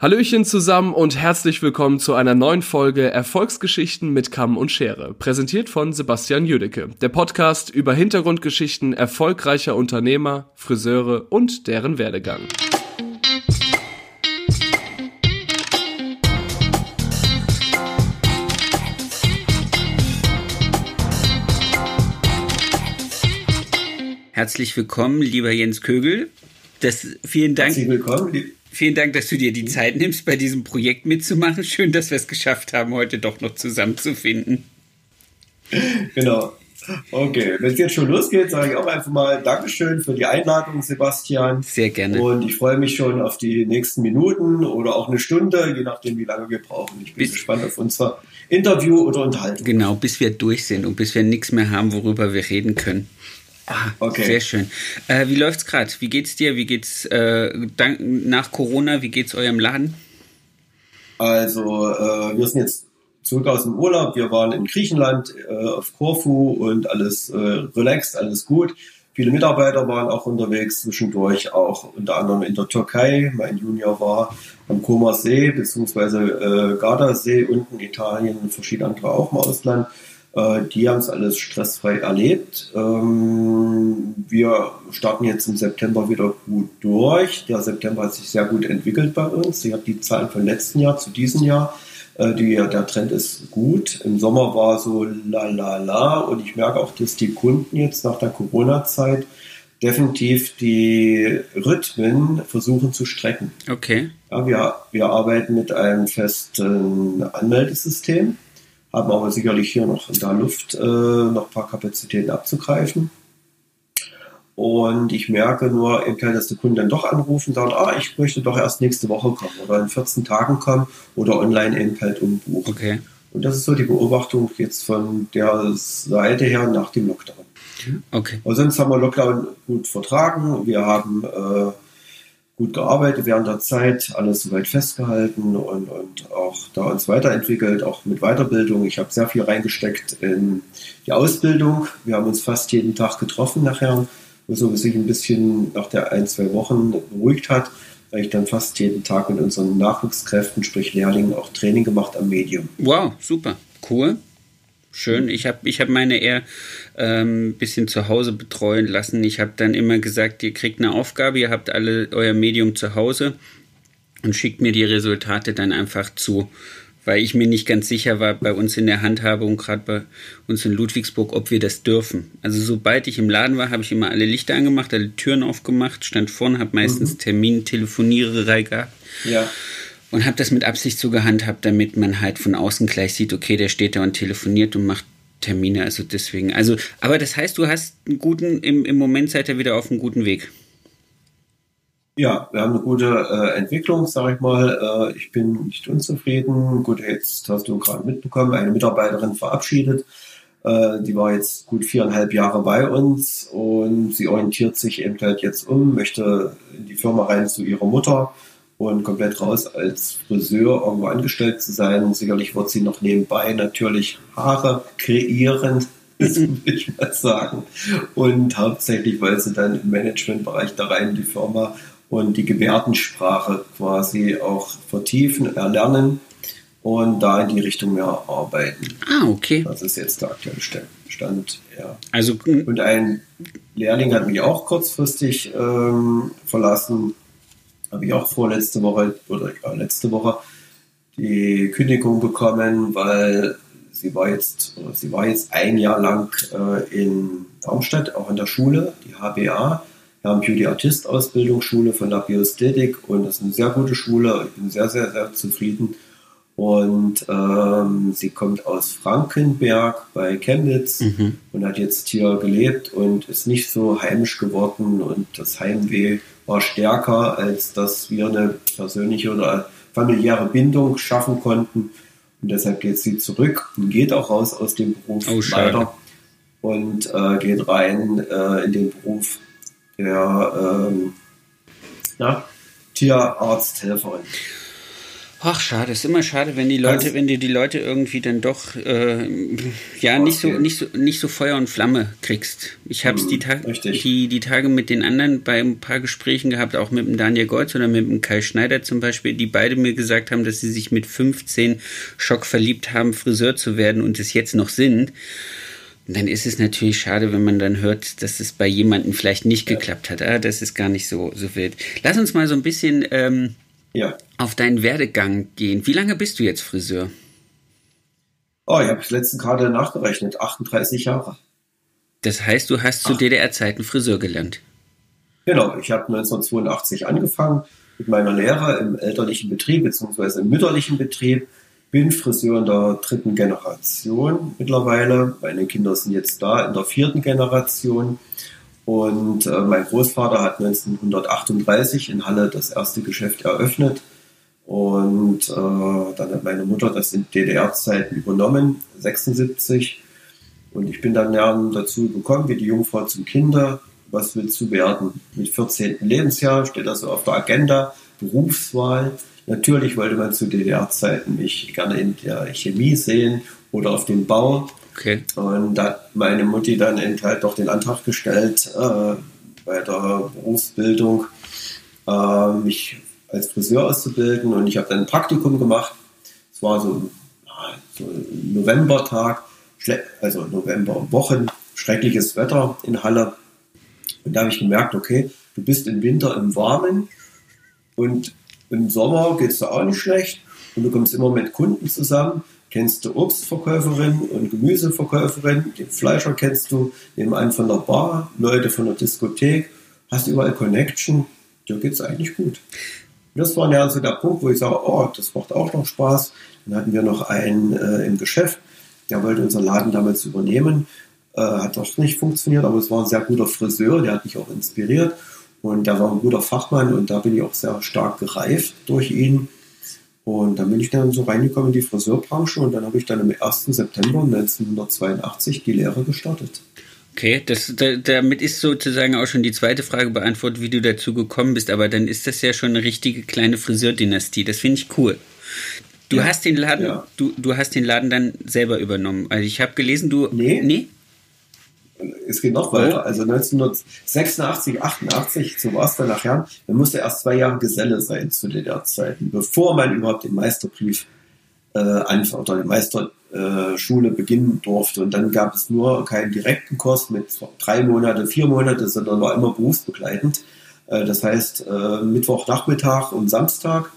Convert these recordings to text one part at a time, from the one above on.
Hallöchen zusammen und herzlich willkommen zu einer neuen Folge Erfolgsgeschichten mit Kamm und Schere, präsentiert von Sebastian Jüdecke, der Podcast über Hintergrundgeschichten erfolgreicher Unternehmer, Friseure und deren Werdegang. Herzlich willkommen, lieber Jens Kögel. Das, vielen Dank. Herzlich willkommen, Vielen Dank, dass du dir die Zeit nimmst, bei diesem Projekt mitzumachen. Schön, dass wir es geschafft haben, heute doch noch zusammenzufinden. Genau. Okay, wenn es jetzt schon losgeht, sage ich auch einfach mal Dankeschön für die Einladung, Sebastian. Sehr gerne. Und ich freue mich schon auf die nächsten Minuten oder auch eine Stunde, je nachdem, wie lange wir brauchen. Ich bin bis, gespannt auf unser Interview oder Unterhaltung. Genau, bis wir durch sind und bis wir nichts mehr haben, worüber wir reden können. Ah, okay. Sehr schön. Äh, wie läuft's gerade? Wie geht's dir? Wie geht's äh, dank, nach Corona? Wie geht's eurem Laden? Also äh, wir sind jetzt zurück aus dem Urlaub. Wir waren in Griechenland äh, auf Korfu und alles äh, relaxed, alles gut. Viele Mitarbeiter waren auch unterwegs zwischendurch, auch unter anderem in der Türkei. Mein Junior war am Koma See bzw. Äh, Gardasee unten in Italien, verschiedene andere auch im Ausland. Äh, die haben es alles stressfrei erlebt. Ähm, wir starten jetzt im September wieder gut durch. Der September hat sich sehr gut entwickelt bei uns. Ich habe die Zahlen von letzten Jahr zu diesem Jahr. Äh, die, der Trend ist gut. Im Sommer war so la la la und ich merke auch, dass die Kunden jetzt nach der Corona-Zeit definitiv die Rhythmen versuchen zu strecken. Okay. Ja, wir, wir arbeiten mit einem festen Anmeldesystem haben aber sicherlich hier noch in der Luft äh, noch ein paar Kapazitäten abzugreifen. Und ich merke nur, dass die Kunden dann doch anrufen und sagen, ah, ich möchte doch erst nächste Woche kommen oder in 14 Tagen kommen oder online eben halt umbuchen. Okay. Und das ist so die Beobachtung jetzt von der Seite her nach dem Lockdown. Okay. Aber sonst haben wir Lockdown gut vertragen. Wir haben äh, gut gearbeitet während der Zeit, alles soweit festgehalten und, und auch da uns weiterentwickelt, auch mit Weiterbildung. Ich habe sehr viel reingesteckt in die Ausbildung. Wir haben uns fast jeden Tag getroffen nachher, so sich ein bisschen nach der ein, zwei Wochen beruhigt hat, weil ich dann fast jeden Tag mit unseren Nachwuchskräften, sprich Lehrlingen, auch Training gemacht am Medium. Wow, super, cool. Schön. Ich habe ich hab meine eher ein ähm, bisschen zu Hause betreuen lassen. Ich habe dann immer gesagt, ihr kriegt eine Aufgabe, ihr habt alle euer Medium zu Hause und schickt mir die Resultate dann einfach zu. Weil ich mir nicht ganz sicher war bei uns in der Handhabung, gerade bei uns in Ludwigsburg, ob wir das dürfen. Also sobald ich im Laden war, habe ich immer alle Lichter angemacht, alle Türen aufgemacht, stand vorne, habe meistens mhm. Termin, Telefoniererei gehabt. Ja und habe das mit Absicht so gehandhabt, damit man halt von außen gleich sieht, okay, der steht da und telefoniert und macht Termine, also deswegen. Also, aber das heißt, du hast einen guten, im, im Moment seid ihr wieder auf einem guten Weg. Ja, wir haben eine gute äh, Entwicklung, sage ich mal. Äh, ich bin nicht unzufrieden. Gut, jetzt hast du gerade mitbekommen, eine Mitarbeiterin verabschiedet. Äh, die war jetzt gut viereinhalb Jahre bei uns und sie orientiert sich eben halt jetzt um, möchte in die Firma rein zu ihrer Mutter und komplett raus als Friseur irgendwo angestellt zu sein. Sicherlich wird sie noch nebenbei natürlich Haare kreieren, würde ich mal sagen. Und hauptsächlich, weil sie dann im Managementbereich da rein in die Firma und die Gebärdensprache quasi auch vertiefen, erlernen und da in die Richtung mehr arbeiten. Ah, okay. Das ist jetzt der aktuelle Stand. Ja. Also, und ein Lehrling hat mich auch kurzfristig ähm, verlassen habe ich auch vorletzte Woche oder ja, letzte Woche die Kündigung bekommen, weil sie war jetzt, sie war jetzt ein Jahr lang äh, in Darmstadt, auch in der Schule, die HBA. Wir haben Beauty Artist Ausbildungsschule von der Biosthetik und das ist eine sehr gute Schule. Ich bin sehr, sehr, sehr zufrieden. Und ähm, sie kommt aus Frankenberg bei Chemnitz mhm. und hat jetzt hier gelebt und ist nicht so heimisch geworden und das Heimweh war stärker, als dass wir eine persönliche oder familiäre Bindung schaffen konnten. Und deshalb geht sie zurück und geht auch raus aus dem Beruf oh, weiter und äh, geht rein äh, in den Beruf der ähm, na, Tierarzthelferin. Ach, schade, ist immer schade, wenn die Leute, also, wenn du die Leute irgendwie dann doch äh, ja nicht so nicht so nicht so Feuer und Flamme kriegst. Ich habe es die, Ta die, die Tage mit den anderen bei ein paar Gesprächen gehabt, auch mit dem Daniel Goltz oder mit dem Kai Schneider zum Beispiel, die beide mir gesagt haben, dass sie sich mit 15 Schock verliebt haben, Friseur zu werden und es jetzt noch sind. Und dann ist es natürlich schade, wenn man dann hört, dass es bei jemandem vielleicht nicht ja. geklappt hat. Ah, das ist gar nicht so, so wild. Lass uns mal so ein bisschen ähm, ja. auf deinen Werdegang gehen. Wie lange bist du jetzt Friseur? Oh, ich habe letzten gerade nachgerechnet, 38 Jahre. Das heißt, du hast zu DDR-Zeiten Friseur gelernt? Genau, ich habe 1982 angefangen mit meiner Lehre im elterlichen Betrieb bzw. im mütterlichen Betrieb. Bin Friseur in der dritten Generation mittlerweile. Meine Kinder sind jetzt da in der vierten Generation. Und äh, mein Großvater hat 1938 in Halle das erste Geschäft eröffnet. Und äh, dann hat meine Mutter das in DDR-Zeiten übernommen, 76. Und ich bin dann ja dazu gekommen, wie die Jungfrau zum Kinder. Was willst du werden? Mit 14. Lebensjahr steht das so auf der Agenda, Berufswahl. Natürlich wollte man zu DDR-Zeiten mich gerne in der Chemie sehen oder auf dem Bau. Okay. Und da hat meine Mutti dann halt doch den Antrag gestellt, äh, bei der Berufsbildung äh, mich als Friseur auszubilden. Und ich habe dann ein Praktikum gemacht. Es war so, so ein Novembertag, also Novemberwochen, schreckliches Wetter in Halle. Und da habe ich gemerkt, okay, du bist im Winter im Warmen und im Sommer geht es da auch nicht schlecht und du kommst immer mit Kunden zusammen kennst du Obstverkäuferin und Gemüseverkäuferin, den Fleischer kennst du, nebenan von der Bar, Leute von der Diskothek, hast überall Connection, dir geht es eigentlich gut. Das war ja so der Punkt, wo ich sage, oh, das macht auch noch Spaß. Dann hatten wir noch einen äh, im Geschäft, der wollte unseren Laden damals übernehmen, äh, hat doch nicht funktioniert, aber es war ein sehr guter Friseur, der hat mich auch inspiriert. Und der war ein guter Fachmann und da bin ich auch sehr stark gereift durch ihn und dann bin ich dann so reingekommen in die Friseurbranche und dann habe ich dann am 1. September 1982 die Lehre gestartet. Okay, das, da, damit ist sozusagen auch schon die zweite Frage beantwortet, wie du dazu gekommen bist. Aber dann ist das ja schon eine richtige kleine Friseurdynastie. Das finde ich cool. Du ja, hast den Laden, ja. du, du hast den Laden dann selber übernommen. Also ich habe gelesen, du. Nee. Nee? Es geht noch weiter. Also 1986, 88, so war es dann nachher. Man musste erst zwei Jahre Geselle sein zu DDR-Zeiten, bevor man überhaupt den Meisterbrief äh, oder die Meisterschule äh, beginnen durfte. Und dann gab es nur keinen direkten Kurs mit drei Monate, vier Monate, sondern war immer berufsbegleitend. Äh, das heißt, äh, Mittwochnachmittag und Samstag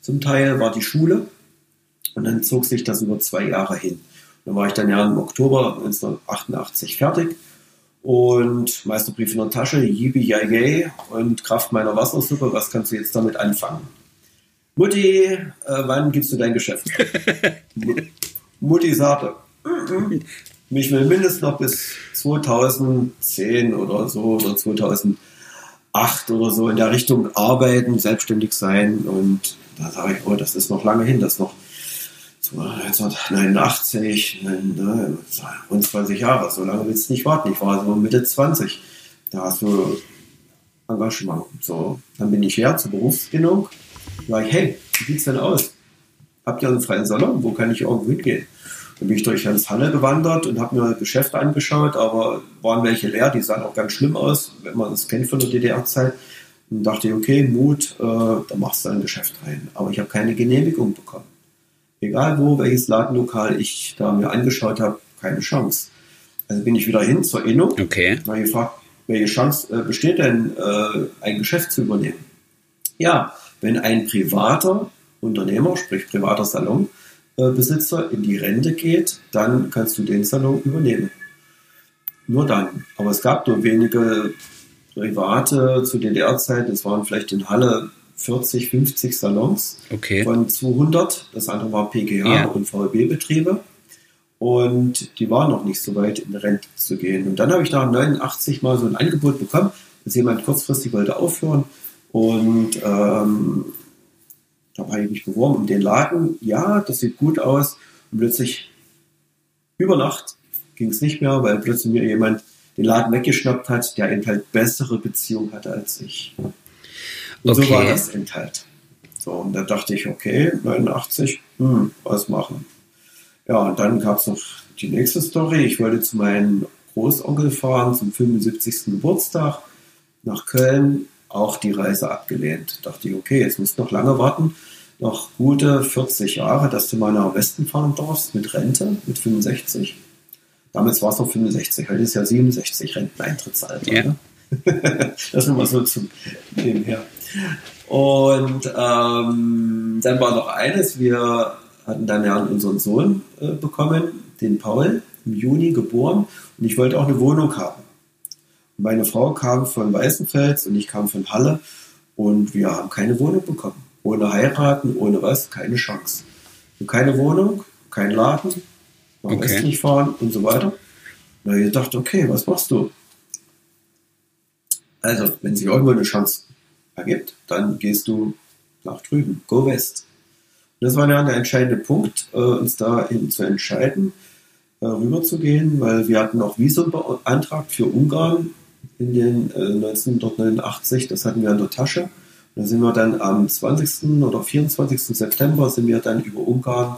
zum Teil war die Schule. Und dann zog sich das über zwei Jahre hin. Dann war ich dann ja im Oktober 1988 fertig und Meisterbrief in der Tasche, yibi yay und Kraft meiner Wassersuppe, was kannst du jetzt damit anfangen? Mutti, äh, wann gibst du dein Geschäft? Mutti sagte, mich will mindestens noch bis 2010 oder so oder 2008 oder so in der Richtung arbeiten, selbstständig sein und da sage ich, oh, das ist noch lange hin, das ist noch 1989, ne, rund 20 Jahre, so lange willst du nicht warten. Ich war so Mitte 20. Da hast du Engagement. So, dann bin ich her zur Berufsbildung. Sag ich, hey, wie sieht's denn aus? Habt ihr einen freien Salon? Wo kann ich irgendwo hingehen? Dann bin ich durch ganz Halle gewandert und habe mir Geschäfte angeschaut, aber waren welche leer, die sahen auch ganz schlimm aus, wenn man es kennt von der DDR-Zeit. Und dachte ich, okay, Mut, äh, da machst du ein Geschäft rein. Aber ich habe keine Genehmigung bekommen egal wo, welches Ladenlokal ich da mir angeschaut habe, keine Chance. Also bin ich wieder hin zur Inno. Okay. Habe gefragt, welche Chance äh, besteht denn, äh, ein Geschäft zu übernehmen? Ja, wenn ein privater Unternehmer, sprich privater Salonbesitzer, in die Rente geht, dann kannst du den Salon übernehmen. Nur dann. Aber es gab nur wenige private zu DDR-Zeiten, es waren vielleicht in Halle 40, 50 Salons okay. von 200. Das andere war PGA ja. und VEB-Betriebe. Und die waren noch nicht so weit, in Rente zu gehen. Und dann habe ich da 89 mal so ein Angebot bekommen, dass jemand kurzfristig wollte aufhören. Und ähm, da habe ich mich beworben um den Laden. Ja, das sieht gut aus. Und plötzlich über Nacht ging es nicht mehr, weil plötzlich mir jemand den Laden weggeschnappt hat, der eben halt bessere Beziehung hatte als ich. Und okay. so war das eben halt. So, und da dachte ich, okay, 89, hm, was machen? Ja, und dann gab es noch die nächste Story. Ich wollte zu meinem Großonkel fahren zum 75. Geburtstag nach Köln. Auch die Reise abgelehnt. Dachte ich, okay, jetzt musst du noch lange warten. Noch gute 40 Jahre, dass du mal nach Westen fahren darfst mit Rente, mit 65. Damals war es noch 65, heute ist ja 67 Renteneintrittsalter. Ja. Ne? das nur mal so zum Nebenher. Und ähm, dann war noch eines, wir hatten dann ja unseren Sohn äh, bekommen, den Paul, im Juni geboren und ich wollte auch eine Wohnung haben. Meine Frau kam von Weißenfels und ich kam von Halle und wir haben keine Wohnung bekommen. Ohne heiraten, ohne was, keine Chance. Und keine Wohnung, kein Laden, nach okay. westlich fahren und so weiter. Da habe ich gedacht, okay, was machst du? Also, wenn sich irgendwo eine Chance ergibt, dann gehst du nach drüben, go west. Und das war ja der entscheidende Punkt, äh, uns da eben zu entscheiden, äh, gehen, weil wir hatten auch Visum beantragt für Ungarn in den äh, 1989, das hatten wir in der Tasche. Und da sind wir dann am 20. oder 24. September sind wir dann über Ungarn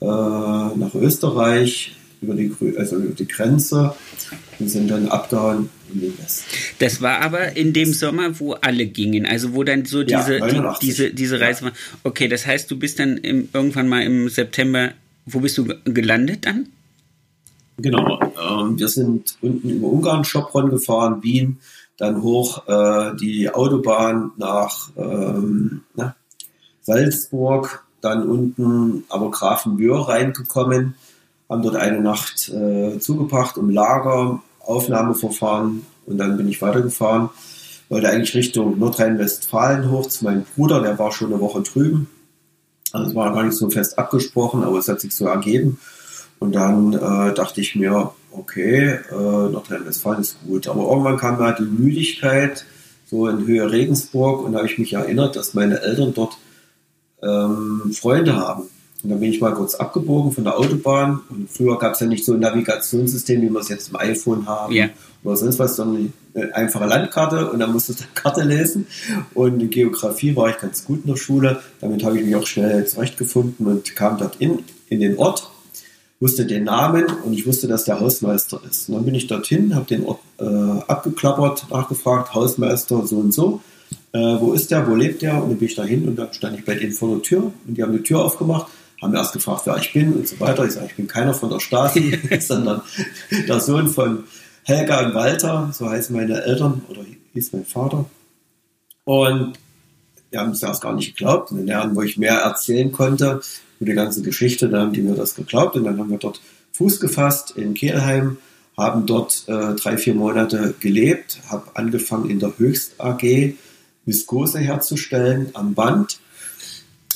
äh, nach Österreich, über die, also über die Grenze und sind dann abgehauen in den Westen. Das war aber in dem Sommer, wo alle gingen, also wo dann so diese, ja, die, diese, diese Reise war. Okay, das heißt, du bist dann im, irgendwann mal im September, wo bist du gelandet dann? Genau, ähm, wir sind unten über Ungarn, Schopron gefahren, Wien, dann hoch äh, die Autobahn nach ähm, na, Salzburg, dann unten aber Grafenböhr reingekommen, haben dort eine Nacht äh, zugebracht im Lager, Aufnahmeverfahren und dann bin ich weitergefahren. Wollte eigentlich Richtung Nordrhein-Westfalen hoch zu meinem Bruder, der war schon eine Woche drüben. Also es war gar nicht so fest abgesprochen, aber es hat sich so ergeben. Und dann äh, dachte ich mir, okay, äh, Nordrhein-Westfalen ist gut. Aber irgendwann kam halt die Müdigkeit, so in Höhe Regensburg, und da habe ich mich erinnert, dass meine Eltern dort ähm, Freunde haben. Und dann bin ich mal kurz abgebogen von der Autobahn. Und früher gab es ja nicht so ein Navigationssystem, wie wir es jetzt im iPhone haben yeah. oder sonst was, sondern eine einfache Landkarte und dann musstest du die Karte lesen. Und in Geografie war ich ganz gut in der Schule. Damit habe ich mich auch schnell zurechtgefunden und kam dort in, in den Ort, wusste den Namen und ich wusste, dass der Hausmeister ist. Und dann bin ich dorthin, habe den Ort äh, abgeklappert, nachgefragt, Hausmeister so und so. Äh, wo ist der, wo lebt der? Und dann bin ich dahin und dann stand ich bei denen vor der Tür und die haben die Tür aufgemacht haben erst gefragt, wer ich bin und so weiter. Ich sage, ich bin keiner von der Stasi, sondern der Sohn von Helga und Walter, so heißen meine Eltern oder hieß mein Vater. Und die haben es erst gar nicht geglaubt. Und in Jahren, wo ich mehr erzählen konnte über die ganze Geschichte, da haben die mir das geglaubt. Und dann haben wir dort Fuß gefasst in Kehlheim, haben dort äh, drei, vier Monate gelebt, habe angefangen in der Höchst AG Viskose herzustellen am Band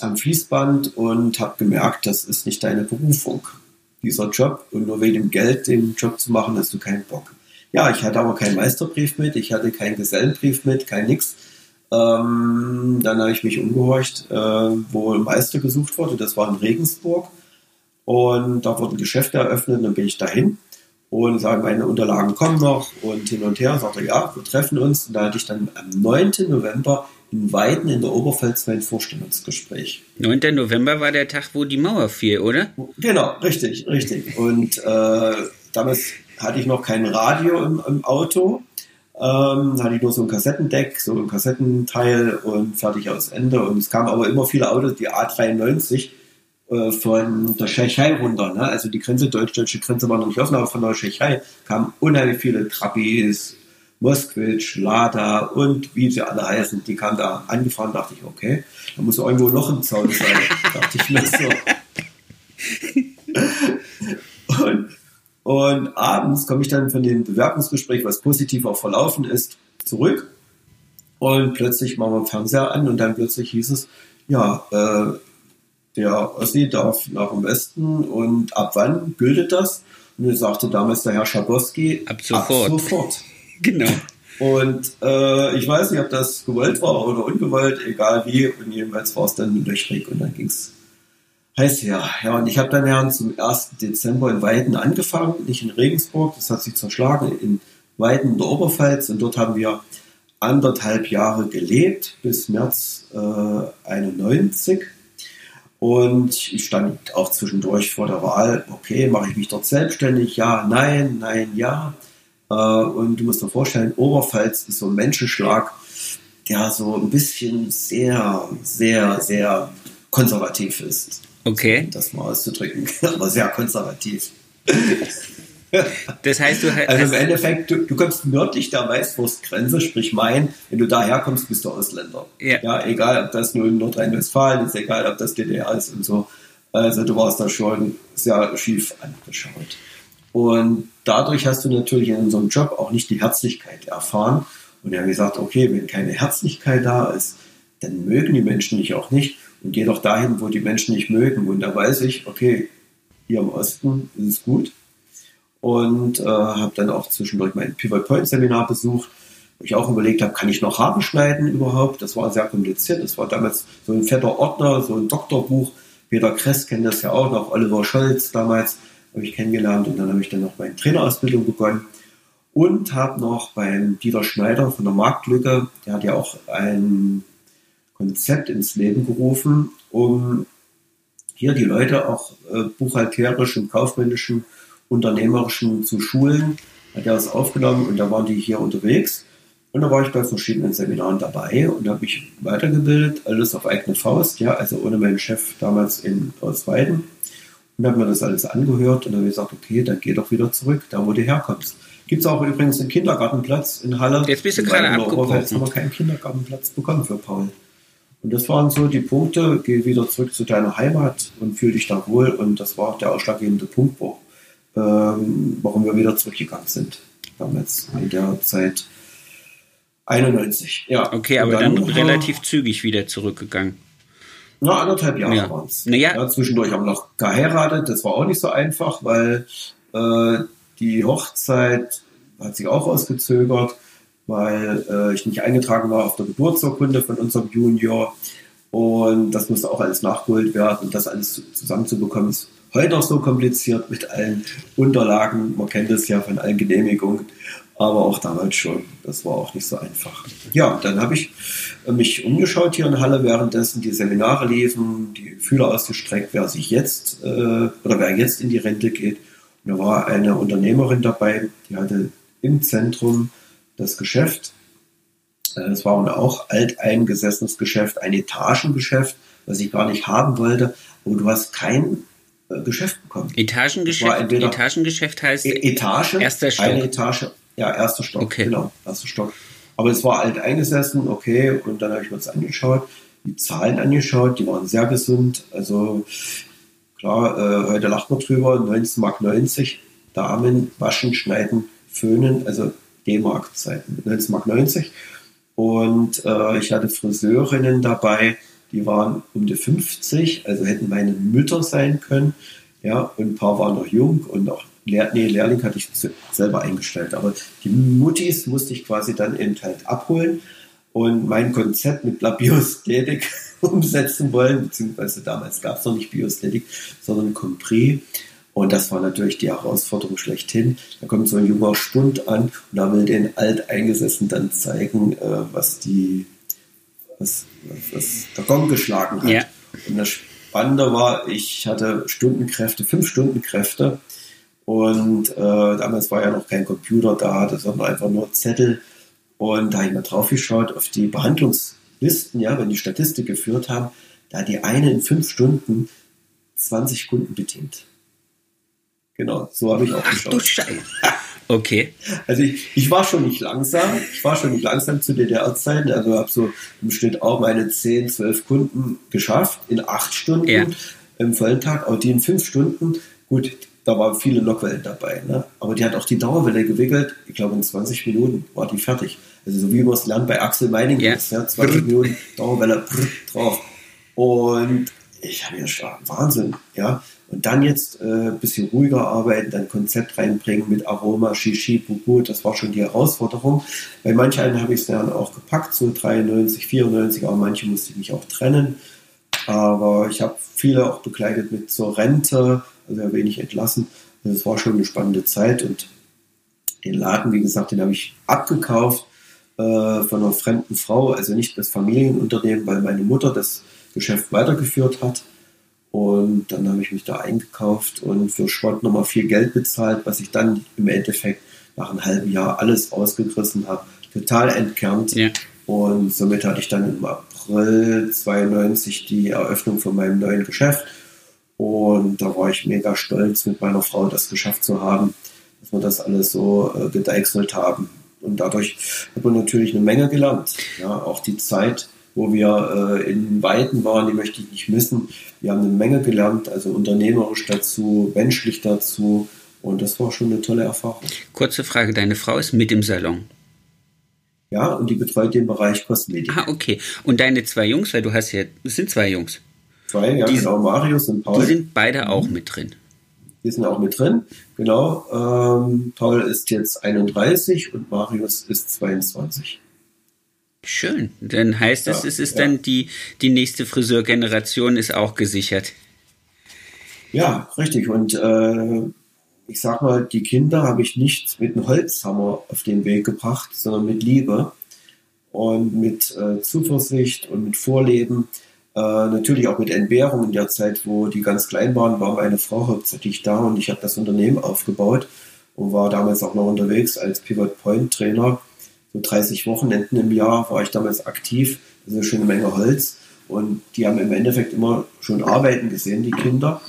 am Fließband und habe gemerkt, das ist nicht deine Berufung, dieser Job. Und nur wegen dem Geld den Job zu machen, hast du keinen Bock. Ja, ich hatte aber keinen Meisterbrief mit, ich hatte keinen Gesellenbrief mit, kein nix. Ähm, dann habe ich mich umgehorcht, äh, wo ein Meister gesucht wurde. Das war in Regensburg. Und da wurden Geschäfte eröffnet, dann bin ich dahin und sagen, meine Unterlagen kommen noch und hin und her. Sagte, ja, wir treffen uns. Und da hatte ich dann am 9. November in Weiden in der Oberpfalz mein Vorstellungsgespräch. 9. November war der Tag, wo die Mauer fiel, oder? Genau, richtig, richtig. Und äh, damals hatte ich noch kein Radio im, im Auto. Ähm, hatte ich nur so ein Kassettendeck, so ein Kassettenteil und fertig aus Ende. Und es kamen aber immer viele Autos, die A93 äh, von der Tschechei runter. Ne? Also die Grenze, deutsch-deutsche Grenze war noch nicht offen, aber von der Tschechei kamen unheimlich viele Trabis, Moskwitsch, Lada und wie sie alle heißen, die kamen da angefahren, dachte ich, okay, da muss irgendwo noch ein Zaun sein, dachte ich mir so. und, und abends komme ich dann von dem Bewerbungsgespräch, was positiv auch verlaufen ist, zurück und plötzlich machen wir den Fernseher an und dann plötzlich hieß es, ja, äh, der Ossi darf nach dem Westen und ab wann gilt das? Und er sagte damals der Herr Schabowski, ab sofort. Ab sofort. Genau. Und äh, ich weiß nicht, ob das gewollt war oder ungewollt, egal wie. Und jedenfalls war es dann löchrig und dann ging es heiß her. Ja, und ich habe dann ja zum 1. Dezember in Weiden angefangen, nicht in Regensburg, das hat sich zerschlagen, in Weiden in der Oberpfalz. Und dort haben wir anderthalb Jahre gelebt, bis März äh, 91. Und ich stand auch zwischendurch vor der Wahl, okay, mache ich mich dort selbstständig? Ja, nein, nein, ja. Äh, und du musst dir vorstellen, Oberpfalz ist so ein Menschenschlag, der so ein bisschen sehr, sehr, sehr konservativ ist. Okay. Um das mal auszudrücken, aber sehr konservativ. Das heißt, du Also im Endeffekt, du, du kommst nördlich der Weißwurstgrenze, sprich Main. Wenn du daher kommst, bist du Ausländer. Ja. ja egal, ob das nur in Nordrhein-Westfalen ist, egal, ob das DDR ist und so. Also du warst da schon sehr schief angeschaut. Und dadurch hast du natürlich in unserem Job auch nicht die Herzlichkeit erfahren. Und er hat gesagt, okay, wenn keine Herzlichkeit da ist, dann mögen die Menschen dich auch nicht. Und geh doch dahin, wo die Menschen nicht mögen. Und da weiß ich, okay, hier im Osten ist es gut und äh, habe dann auch zwischendurch mein Pivot Point Seminar besucht, wo ich auch überlegt habe, kann ich noch Haare schneiden überhaupt? Das war sehr kompliziert. Das war damals so ein fetter Ordner, so ein Doktorbuch. Peter Kress kennt das ja auch noch, Oliver Scholz damals habe ich kennengelernt und dann habe ich dann noch meine Trainerausbildung begonnen und habe noch beim Dieter Schneider von der Marktlücke, der hat ja auch ein Konzept ins Leben gerufen, um hier die Leute auch äh, buchhalterisch und kaufmännischen Unternehmerischen zu schulen, hat er das aufgenommen und da waren die hier unterwegs. Und da war ich bei verschiedenen Seminaren dabei und habe mich weitergebildet, alles auf eigene Faust, ja, also ohne meinen Chef damals in Ausweiden. Und habe mir das alles angehört und habe gesagt, okay, dann geh doch wieder zurück, da wo du herkommst. Gibt es auch übrigens einen Kindergartenplatz in Halle. Jetzt bist du gerade abgebrochen. Jetzt haben wir keinen Kindergartenplatz bekommen für Paul. Und das waren so die Punkte, geh wieder zurück zu deiner Heimat und fühl dich da wohl. Und das war auch der ausschlaggebende Punkt, wo ähm, warum wir wieder zurückgegangen sind. Damals in der Zeit 91. Ja. Okay, aber dann, dann, relativ zügig wieder zurückgegangen. Na, anderthalb Jahre ja. waren es. Naja. Ja, zwischendurch haben wir noch geheiratet. Das war auch nicht so einfach, weil äh, die Hochzeit hat sich auch ausgezögert, weil äh, ich nicht eingetragen war auf der Geburtsurkunde von unserem Junior. Und das musste auch alles nachgeholt werden. Und das alles zusammenzubekommen, ist heute noch so kompliziert mit allen Unterlagen. Man kennt es ja von allen Genehmigungen, aber auch damals schon. Das war auch nicht so einfach. Ja, dann habe ich mich umgeschaut hier in Halle, währenddessen die Seminare liefen, die Fühler ausgestreckt, wer sich jetzt äh, oder wer jetzt in die Rente geht. Und da war eine Unternehmerin dabei, die hatte im Zentrum das Geschäft. Es war auch alteingesessenes Geschäft, ein Etagengeschäft, was ich gar nicht haben wollte. Aber du hast kein äh, Geschäft bekommen. Etagengeschäft, Etagengeschäft heißt e Etage, erster Stock. eine Etage, ja, erster Stock, okay. genau, erster Stock. Aber es war alt eingesessen, okay, und dann habe ich mir das angeschaut, die Zahlen angeschaut, die waren sehr gesund, also klar, äh, heute lacht man drüber, 19,90 Mark, Damen, waschen, schneiden, föhnen, also D-Mark-Zeiten, 19,90 Mark. Und äh, ich hatte Friseurinnen dabei, die waren um die 50, also hätten meine Mütter sein können. Ja, und ein paar waren noch jung und auch Lehr nee, Lehrling hatte ich selber eingestellt. Aber die Muttis musste ich quasi dann eben halt abholen und mein Konzept mit La Biosthetik umsetzen wollen, beziehungsweise damals gab es noch nicht Biosthetik, sondern Compris. Und das war natürlich die Herausforderung schlechthin. Da kommt so ein junger Stund an und da will den Alteingesessen dann zeigen, äh, was die was, was der Gong geschlagen hat. Ja. Und das Spannende war, ich hatte Stundenkräfte, fünf Stundenkräfte. Und äh, damals war ja noch kein Computer da, sondern einfach nur Zettel. Und da habe ich mal drauf geschaut auf die Behandlungslisten, ja, wenn die Statistik geführt haben, da hat die eine in fünf Stunden 20 Kunden bedient. Genau, so habe ich auch Ach geschaut. du Scheiße. Okay. Also ich, ich war schon nicht langsam. Ich war schon nicht langsam zu DDR-Zeiten. Also habe so im Schnitt auch meine 10, 12 Kunden geschafft in acht Stunden Ja. im vollen Tag. Aber die in fünf Stunden, gut, da waren viele Lockwellen dabei. Ne? Aber die hat auch die Dauerwelle gewickelt. Ich glaube, in 20 Minuten war die fertig. Also so wie man es lernt bei Axel Meining. Ja. Ja, 20 Minuten Dauerwelle drauf. Und ich habe ja schon Wahnsinn, ja. Und dann jetzt äh, ein bisschen ruhiger arbeiten, dann Konzept reinbringen mit Aroma, Shishi, Bubu, das war schon die Herausforderung. Bei manchen habe ich es dann auch gepackt, so 93, 94, aber manche musste ich mich auch trennen. Aber ich habe viele auch begleitet mit zur Rente, ein wenig entlassen. Also es war schon eine spannende Zeit und den Laden, wie gesagt, den habe ich abgekauft. Äh, von einer fremden Frau, also nicht das Familienunternehmen, weil meine Mutter das Geschäft weitergeführt hat. Und dann habe ich mich da eingekauft und für Schrott nochmal viel Geld bezahlt, was ich dann im Endeffekt nach einem halben Jahr alles ausgerissen habe, total entkernt. Ja. Und somit hatte ich dann im April 92 die Eröffnung von meinem neuen Geschäft. Und da war ich mega stolz, mit meiner Frau das geschafft zu haben, dass wir das alles so äh, gedeichselt haben. Und dadurch hat man natürlich eine Menge gelernt. Ja, auch die Zeit, wo wir äh, in Weiden waren, die möchte ich nicht missen. Wir haben eine Menge gelernt, also unternehmerisch dazu, menschlich dazu. Und das war schon eine tolle Erfahrung. Kurze Frage, deine Frau ist mit im Salon. Ja, und die betreut den Bereich Kosmetik. Ah, okay. Und deine zwei Jungs, weil du hast ja, es sind zwei Jungs. Zwei, ja, die, genau, Marius und Paul. Die sind beide auch mit drin. Die sind auch mit drin, genau. Ähm, Paul ist jetzt 31 und Marius ist 22. Schön. Dann heißt es, ja, es ist ja. dann die, die nächste Friseurgeneration ist auch gesichert. Ja, richtig. Und äh, ich sag mal, die Kinder habe ich nicht mit einem Holzhammer auf den Weg gebracht, sondern mit Liebe und mit äh, Zuversicht und mit Vorleben. Äh, natürlich auch mit Entbehrung in der Zeit, wo die ganz klein waren, war meine Frau hauptsächlich da und ich habe das Unternehmen aufgebaut und war damals auch noch unterwegs als Pivot Point Trainer so 30 Wochenenden im Jahr war ich damals aktiv. Das eine schöne Menge Holz. Und die haben im Endeffekt immer schon arbeiten gesehen, die Kinder.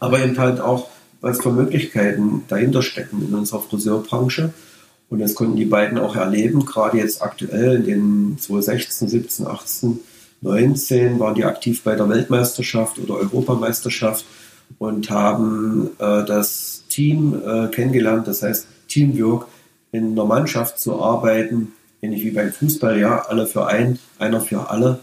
Aber eben halt auch, was für Möglichkeiten dahinter stecken in unserer Friseurbranche. Und das konnten die beiden auch erleben, gerade jetzt aktuell in den 2016, 17, 18, 19 waren die aktiv bei der Weltmeisterschaft oder Europameisterschaft und haben äh, das Team äh, kennengelernt, das heißt Teamwork, in einer Mannschaft zu arbeiten, ähnlich wie beim Fußball, ja, alle für einen, einer für alle,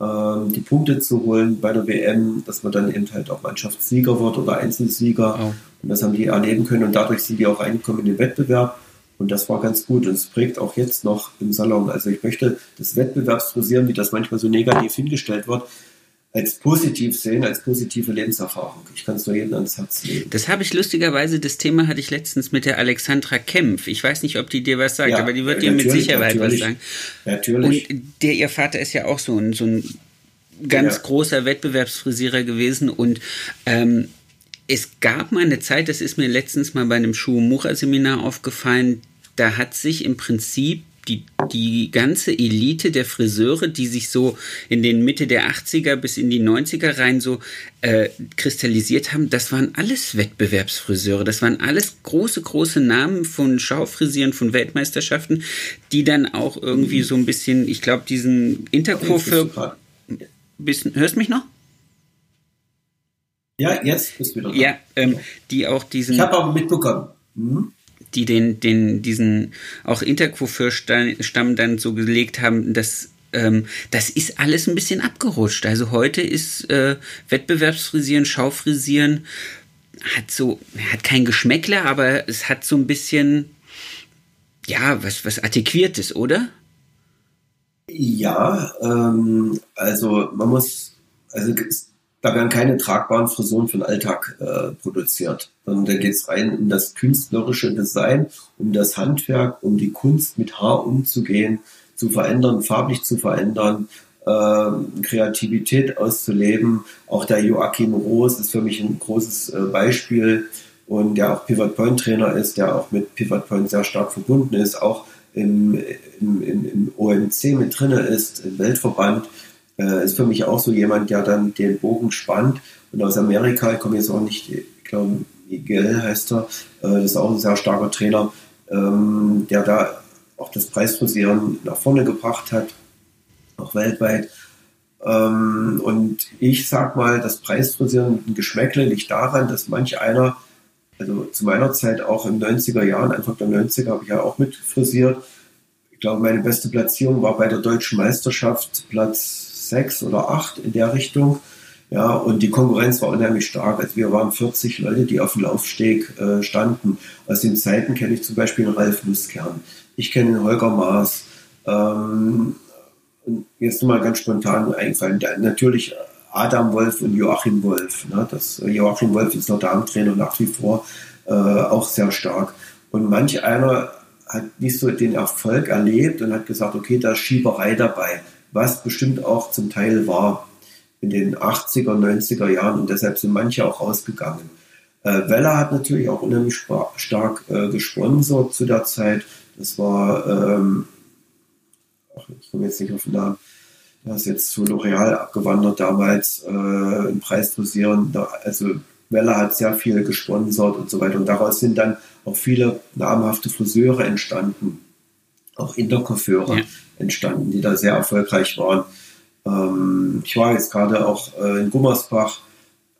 ähm, die Punkte zu holen bei der WM, dass man dann eben halt auch Mannschaftssieger wird oder Einzelsieger. Oh. Und das haben die erleben können und dadurch sind die auch reingekommen in den Wettbewerb. Und das war ganz gut und es prägt auch jetzt noch im Salon. Also ich möchte das Wettbewerbsfrisieren, wie das manchmal so negativ hingestellt wird, als positiv sehen, als positive Lebenserfahrung. Ich kann es nur jedem ans Herz legen. Das habe ich lustigerweise, das Thema hatte ich letztens mit der Alexandra Kempf. Ich weiß nicht, ob die dir was sagt, ja, aber die wird dir mit Sicherheit was sagen. Natürlich. Und der, ihr Vater ist ja auch so ein, so ein ganz ja. großer Wettbewerbsfrisierer gewesen und ähm, es gab mal eine Zeit, das ist mir letztens mal bei einem Schuhmucher-Seminar aufgefallen, da hat sich im Prinzip die, die ganze Elite der Friseure, die sich so in den Mitte der 80er bis in die 90er rein so äh, kristallisiert haben, das waren alles Wettbewerbsfriseure. Das waren alles große, große Namen von Schaufrisieren, von Weltmeisterschaften, die dann auch irgendwie so ein bisschen, ich glaube, diesen Interco Bisschen, hörst du mich noch? Ja, jetzt bist du wieder. Ja, ähm, die auch diesen. Ich habe aber mitbekommen. Mhm die den, den, diesen auch Interquo-Stamm dann so gelegt haben, dass ähm, das ist alles ein bisschen abgerutscht. Also heute ist äh, Wettbewerbsfrisieren, Schaufrisieren, hat so, hat kein Geschmäckler, aber es hat so ein bisschen, ja, was, was Antiquiertes, oder? Ja, ähm, also man muss, also da werden keine tragbaren Frisuren für den Alltag äh, produziert, sondern da geht es rein um das künstlerische Design, um das Handwerk, um die Kunst mit Haar umzugehen, zu verändern, farblich zu verändern, äh, Kreativität auszuleben. Auch der Joachim Roos ist für mich ein großes äh, Beispiel und der auch Pivot Point Trainer ist, der auch mit Pivot Point sehr stark verbunden ist, auch im, im, im, im OMC mit drinne ist, im Weltverband äh, ist für mich auch so jemand, der dann den Bogen spannt. Und aus Amerika, ich komme jetzt auch nicht, ich glaube, Miguel heißt er, äh, das ist auch ein sehr starker Trainer, ähm, der da auch das Preisfrisieren nach vorne gebracht hat, auch weltweit. Ähm, und ich sag mal, das Preisfrisieren mit Geschmäckle liegt daran, dass manch einer, also zu meiner Zeit auch in den 90er Jahren, Anfang der 90er habe ich ja auch mit frisiert. Ich glaube, meine beste Platzierung war bei der deutschen Meisterschaft Platz sechs oder acht in der Richtung. Ja, und die Konkurrenz war unheimlich stark. Also wir waren 40 Leute, die auf dem Laufsteg äh, standen. Aus den Zeiten kenne ich zum Beispiel den Ralf Nuskern. Ich kenne Holger Maas. Ähm, jetzt nochmal ganz spontan eingefallen. Natürlich Adam Wolf und Joachim Wolf. Ne? Das, äh, Joachim Wolf ist noch Damentrainer nach wie vor äh, auch sehr stark. Und manch einer hat nicht so den Erfolg erlebt und hat gesagt, okay, da ist Schieberei dabei, was bestimmt auch zum Teil war in den 80er, 90er Jahren und deshalb sind manche auch rausgegangen. Äh, Weller hat natürlich auch unheimlich stark äh, gesponsert zu der Zeit. Das war, ähm, ach, ich komme jetzt nicht auf den Namen, er ist jetzt zu L'Oreal abgewandert damals äh, im Preisdosieren. Also Weller hat sehr viel gesponsert und so weiter. Und daraus sind dann auch viele namhafte Friseure entstanden, auch Intercoiffeure ja. entstanden, die da sehr erfolgreich waren. Ähm, ich war jetzt gerade auch äh, in Gummersbach,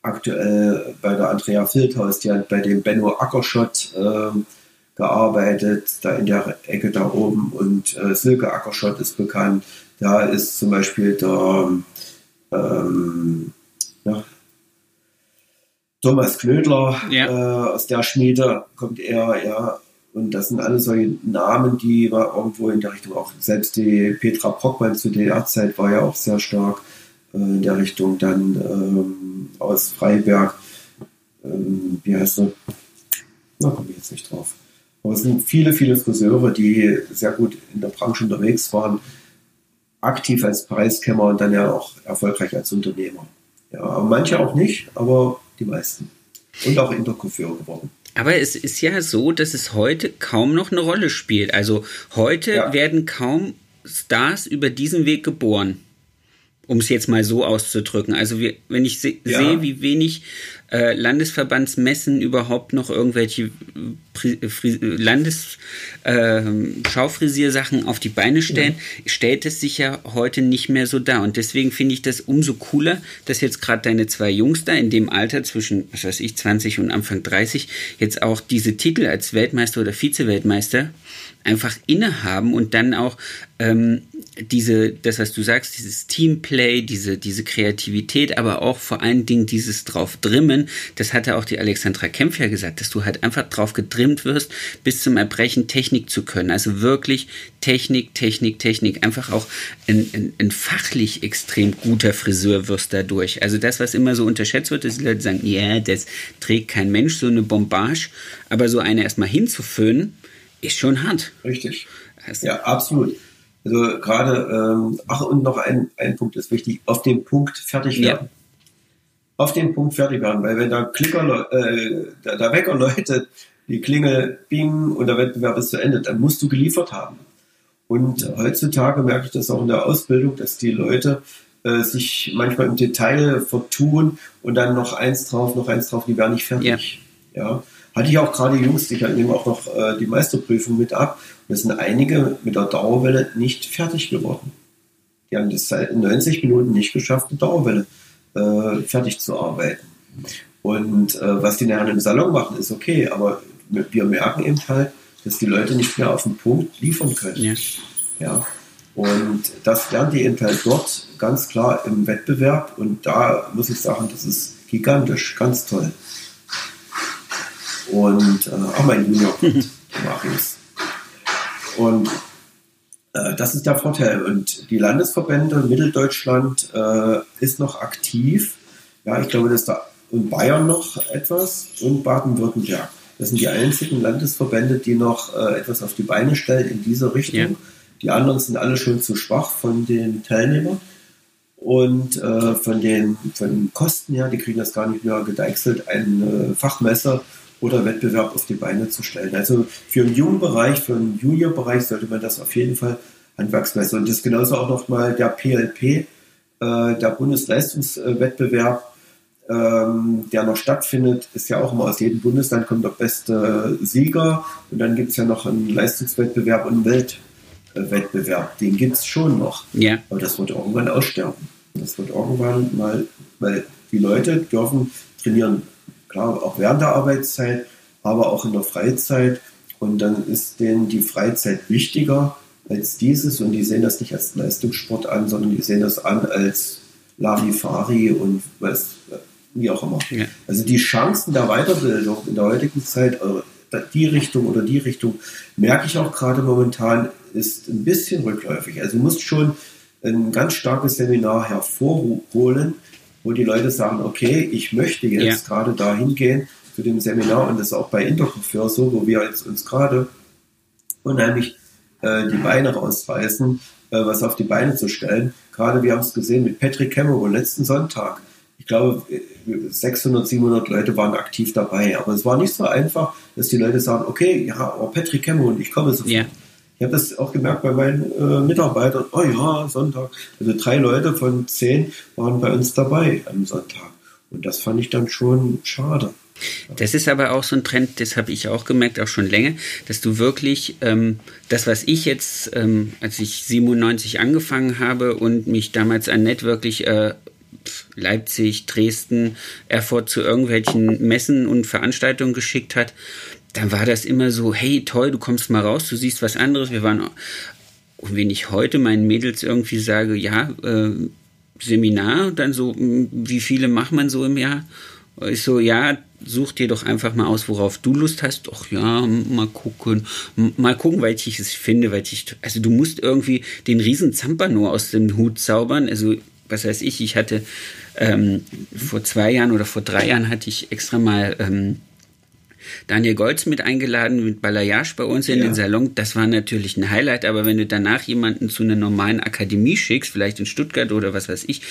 aktuell bei der Andrea Filthaus, die hat bei dem Benno Ackerschott äh, gearbeitet, da in der Ecke da oben. Und äh, Silke Ackerschott ist bekannt. Da ist zum Beispiel der ähm, ja, Thomas Knödler ja. äh, aus der Schmiede kommt er, ja. Und das sind alle solche Namen, die war irgendwo in der Richtung auch, selbst die Petra Brockmann zu der Zeit war ja auch sehr stark äh, in der Richtung, dann ähm, aus Freiberg, ähm, wie heißt er? Da komme ich jetzt nicht drauf. Aber es sind viele, viele Friseure, die sehr gut in der Branche unterwegs waren, aktiv als Preiskämmer und dann ja auch erfolgreich als Unternehmer. Ja, manche auch nicht, aber die meisten. Und auch Intercoiffeur geworden. Aber es ist ja so, dass es heute kaum noch eine Rolle spielt. Also heute ja. werden kaum Stars über diesen Weg geboren um es jetzt mal so auszudrücken. Also wir, wenn ich se ja. sehe, wie wenig äh, Landesverbandsmessen überhaupt noch irgendwelche äh, Landesschaufrisiersachen äh, auf die Beine stellen, ja. stellt es sich ja heute nicht mehr so dar. Und deswegen finde ich das umso cooler, dass jetzt gerade deine zwei Jungs da in dem Alter zwischen, was weiß ich, 20 und Anfang 30 jetzt auch diese Titel als Weltmeister oder Vize-Weltmeister einfach innehaben und dann auch ähm, diese, das, was du sagst, dieses Teamplay, diese, diese Kreativität, aber auch vor allen Dingen dieses drauf drimmen, das hatte auch die Alexandra Kempf ja gesagt, dass du halt einfach drauf gedrimmt wirst, bis zum Erbrechen Technik zu können. Also wirklich Technik, Technik, Technik. Einfach auch ein, ein, ein fachlich extrem guter Friseur wirst dadurch. Also das, was immer so unterschätzt wird, ist, die Leute sagen, ja, yeah, das trägt kein Mensch, so eine Bombage. Aber so eine erstmal hinzuföhnen, ist schon hart. Richtig. Also, ja, absolut. Also gerade, ähm, ach und noch ein, ein Punkt ist wichtig, auf dem Punkt fertig werden. Ja. Auf dem Punkt fertig werden, weil wenn da Klicker, äh, der, der Wecker läutet, die Klingel bing und der Wettbewerb ist zu Ende, dann musst du geliefert haben. Und heutzutage merke ich das auch in der Ausbildung, dass die Leute äh, sich manchmal im Detail vertun und dann noch eins drauf, noch eins drauf, die werden nicht fertig. Ja. ja. Hatte ich auch gerade Jungs, ich nehme auch noch äh, die Meisterprüfung mit ab. Es sind einige mit der Dauerwelle nicht fertig geworden. Die haben das seit 90 Minuten nicht geschafft, eine Dauerwelle äh, fertig zu arbeiten. Und äh, was die nachher im Salon machen, ist okay, aber wir merken eben halt, dass die Leute nicht mehr auf den Punkt liefern können. Ja. ja. Und das lernt die eben halt dort ganz klar im Wettbewerb. Und da muss ich sagen, das ist gigantisch, ganz toll. Und äh, auch mein Junior kommt, Marius. Und äh, das ist der Vorteil. Und die Landesverbände Mitteldeutschland äh, ist noch aktiv. Ja, ich glaube, dass da in Bayern noch etwas und Baden-Württemberg. Das sind die einzigen Landesverbände, die noch äh, etwas auf die Beine stellen in diese Richtung. Ja. Die anderen sind alle schon zu schwach von den Teilnehmern. Und äh, von, den, von den Kosten her, die kriegen das gar nicht mehr gedeichselt, ein äh, Fachmesser oder Wettbewerb auf die Beine zu stellen. Also für einen jungen Bereich, für einen Junior-Bereich sollte man das auf jeden Fall Handwerksmesser. Und das ist genauso auch nochmal der PLP, äh, der Bundesleistungswettbewerb, ähm, der noch stattfindet, ist ja auch immer aus jedem Bundesland kommt der beste Sieger. Und dann gibt es ja noch einen Leistungswettbewerb und einen Weltwettbewerb. Den gibt es schon noch. Ja. Aber das wird irgendwann aussterben. Das wird irgendwann mal, weil die Leute dürfen trainieren Klar, auch während der Arbeitszeit, aber auch in der Freizeit. Und dann ist denen die Freizeit wichtiger als dieses. Und die sehen das nicht als Leistungssport an, sondern die sehen das an als Larifari und was, wie auch immer. Ja. Also die Chancen der Weiterbildung in der heutigen Zeit, äh, die Richtung oder die Richtung, merke ich auch gerade momentan, ist ein bisschen rückläufig. Also du musst schon ein ganz starkes Seminar hervorholen, wo die Leute sagen, okay, ich möchte jetzt ja. gerade dahin gehen zu dem Seminar und das ist auch bei Intercoiffeur so, wo wir jetzt uns gerade unheimlich äh, die Beine rausreißen, äh, was auf die Beine zu stellen. Gerade wir haben es gesehen mit Patrick Cameron letzten Sonntag. Ich glaube, 600, 700 Leute waren aktiv dabei. Aber es war nicht so einfach, dass die Leute sagen, okay, ja, oh, Patrick Cameron, ich komme sofort. Yeah. Ich habe das auch gemerkt bei meinen äh, Mitarbeitern. Oh ja, Sonntag. Also drei Leute von zehn waren bei uns dabei am Sonntag. Und das fand ich dann schon schade. Das ist aber auch so ein Trend, das habe ich auch gemerkt, auch schon länger, dass du wirklich ähm, das, was ich jetzt, ähm, als ich 97 angefangen habe und mich damals an Net wirklich äh, Leipzig, Dresden, Erfurt zu irgendwelchen Messen und Veranstaltungen geschickt hat, dann war das immer so, hey, toll, du kommst mal raus, du siehst was anderes. Wir waren, und wenn ich heute meinen Mädels irgendwie sage, ja, äh, Seminar, dann so, wie viele macht man so im Jahr? Ich so, ja, such dir doch einfach mal aus, worauf du Lust hast. Ach ja, mal gucken. Mal gucken, weil ich es finde, weil ich, also du musst irgendwie den riesen Zampano aus dem Hut zaubern. Also, was weiß ich, ich hatte ähm, vor zwei Jahren oder vor drei Jahren hatte ich extra mal ähm, Daniel Golz mit eingeladen mit Balayage bei uns in ja. den Salon. Das war natürlich ein Highlight, aber wenn du danach jemanden zu einer normalen Akademie schickst, vielleicht in Stuttgart oder was weiß ich,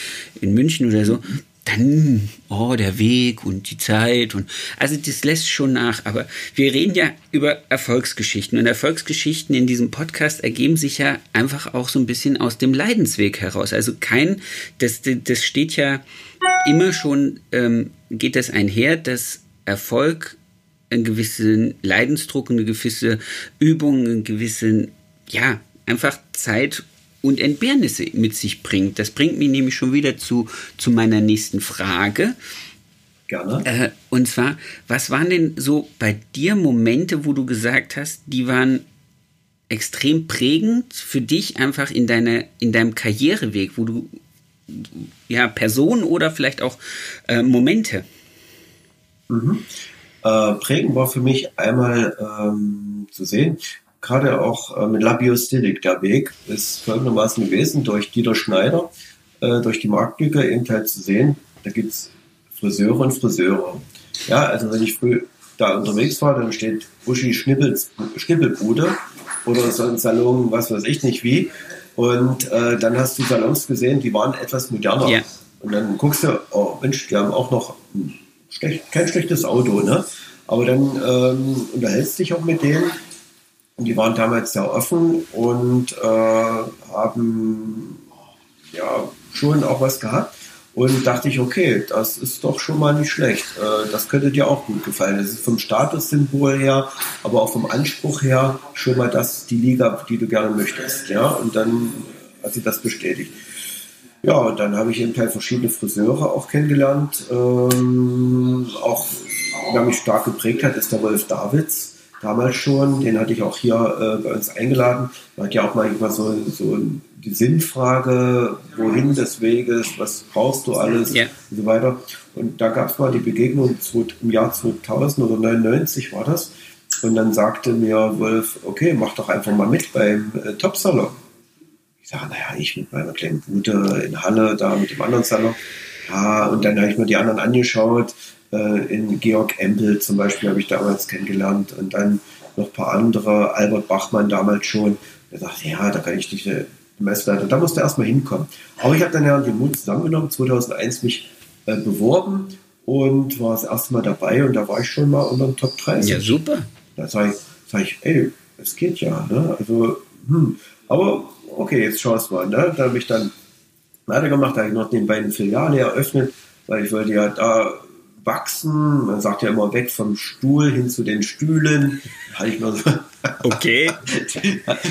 in München oder so, dann, oh, der Weg und die Zeit und, also das lässt schon nach, aber wir reden ja über Erfolgsgeschichten und Erfolgsgeschichten in diesem Podcast ergeben sich ja einfach auch so ein bisschen aus dem Leidensweg heraus. Also kein, das, das steht ja immer schon, ähm, geht das einher, dass Erfolg einen gewissen Leidensdruck, eine gewisse Übung, einen gewissen, ja, einfach Zeit und Entbehrnisse mit sich bringt. Das bringt mich nämlich schon wieder zu, zu meiner nächsten Frage. Gerne. Äh, und zwar, was waren denn so bei dir Momente, wo du gesagt hast, die waren extrem prägend für dich einfach in, deine, in deinem Karriereweg, wo du ja Personen oder vielleicht auch äh, Momente? Mhm. Äh, prägend war für mich einmal ähm, zu sehen, gerade auch äh, mit Labiostilik, der Weg ist folgendermaßen gewesen, durch Dieter Schneider, äh, durch die Marktlücke eben halt zu sehen, da gibt es Friseure und Friseure. Ja, also wenn ich früh da unterwegs war, dann steht Uschi Schnippelbude oder so ein Salon, was weiß ich nicht wie. Und äh, dann hast du Salons gesehen, die waren etwas moderner. Yeah. Und dann guckst du, oh Mensch, die haben auch noch schlecht, kein schlechtes Auto, ne? Aber dann ähm, unterhältst dich auch mit denen. Und die waren damals sehr offen und äh, haben ja schon auch was gehabt. Und dachte ich, okay, das ist doch schon mal nicht schlecht. Äh, das könnte dir auch gut gefallen. Das ist vom Statussymbol her, aber auch vom Anspruch her schon mal das, die Liga, die du gerne möchtest. Ja? Und dann hat sie das bestätigt. Ja, und dann habe ich eben halt verschiedene Friseure auch kennengelernt. Ähm, auch, wer mich stark geprägt hat, ist der Wolf Davids. Damals schon, den hatte ich auch hier äh, bei uns eingeladen. Man hat ja auch manchmal so, so die Sinnfrage, wohin des Weges, was brauchst du alles yeah. und so weiter. Und da gab es mal die Begegnung im Jahr 2000 oder 99 war das. Und dann sagte mir Wolf, okay, mach doch einfach mal mit beim äh, Top-Salon sage, naja, ich mit meiner kleinen Bude in Halle, da mit dem anderen Salon. Ja, und dann habe ich mir die anderen angeschaut. Äh, in Georg Empel zum Beispiel habe ich damals kennengelernt und dann noch ein paar andere, Albert Bachmann damals schon. Der dachte, ja, da kann ich nicht äh, Messleiter. Da musste er erstmal hinkommen. Aber ich habe dann ja den Mut zusammengenommen, 2001 mich äh, beworben und war das erste Mal dabei und da war ich schon mal unter den Top 30. Ja, super. Da sage ich, sag ich, ey, es geht ja. Ne? Also, hm. Aber okay, jetzt schaust du mal. Ne? Da habe ich dann weitergemacht, da habe ich noch den beiden Filiale eröffnet, weil ich wollte ja da wachsen. Man sagt ja immer weg vom Stuhl hin zu den Stühlen. Da hatte ich nur so okay.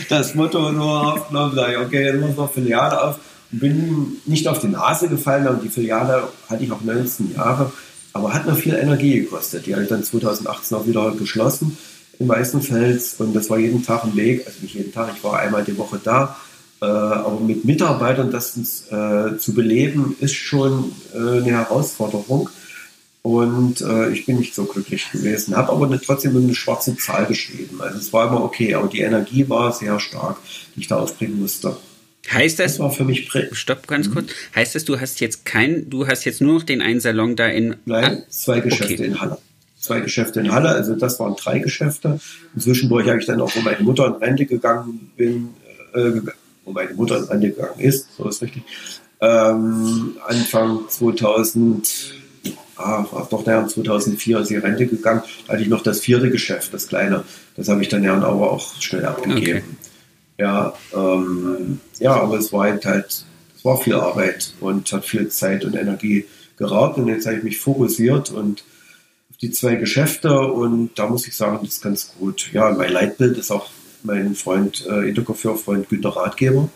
das Motto nur aufgenommen, sage ich, okay, dann muss noch Filiale auf. Bin nicht auf die Nase gefallen, aber die Filiale hatte ich auch 19 Jahre, aber hat noch viel Energie gekostet. Die habe ich dann 2018 auch wieder geschlossen in Weißenfels und das war jeden Tag ein Weg, also nicht jeden Tag, ich war einmal die Woche da, äh, aber mit Mitarbeitern das äh, zu beleben, ist schon äh, eine Herausforderung. Und äh, ich bin nicht so glücklich gewesen, habe aber eine, trotzdem eine schwarze Zahl geschrieben. Also es war immer okay, aber die Energie war sehr stark, die ich da aufbringen musste. Heißt das, das war für mich Stopp ganz kurz. Mhm. Heißt das, du hast jetzt kein, du hast jetzt nur noch den einen Salon da in Nein, zwei Geschäfte okay. in Halle. zwei Geschäfte in Halle, also das waren drei Geschäfte. Inzwischen, wo ich dann auch, wo meine Mutter in Rente gegangen bin, äh, wo meine Mutter in Rente gegangen ist, so ist richtig, ähm, Anfang 2000, ah, doch naja, 2004 ist sie Rente gegangen, da hatte ich noch das vierte Geschäft, das kleine, das habe ich dann ja aber auch schnell abgegeben. Okay. Ja, ähm, ja, aber es war halt, halt, es war viel Arbeit und hat viel Zeit und Energie geraubt und jetzt habe ich mich fokussiert und auf die zwei Geschäfte und da muss ich sagen, das ist ganz gut. Ja, mein Leitbild ist auch mein Freund, äh, Intercoiffeur-Freund Günter Ratgeber.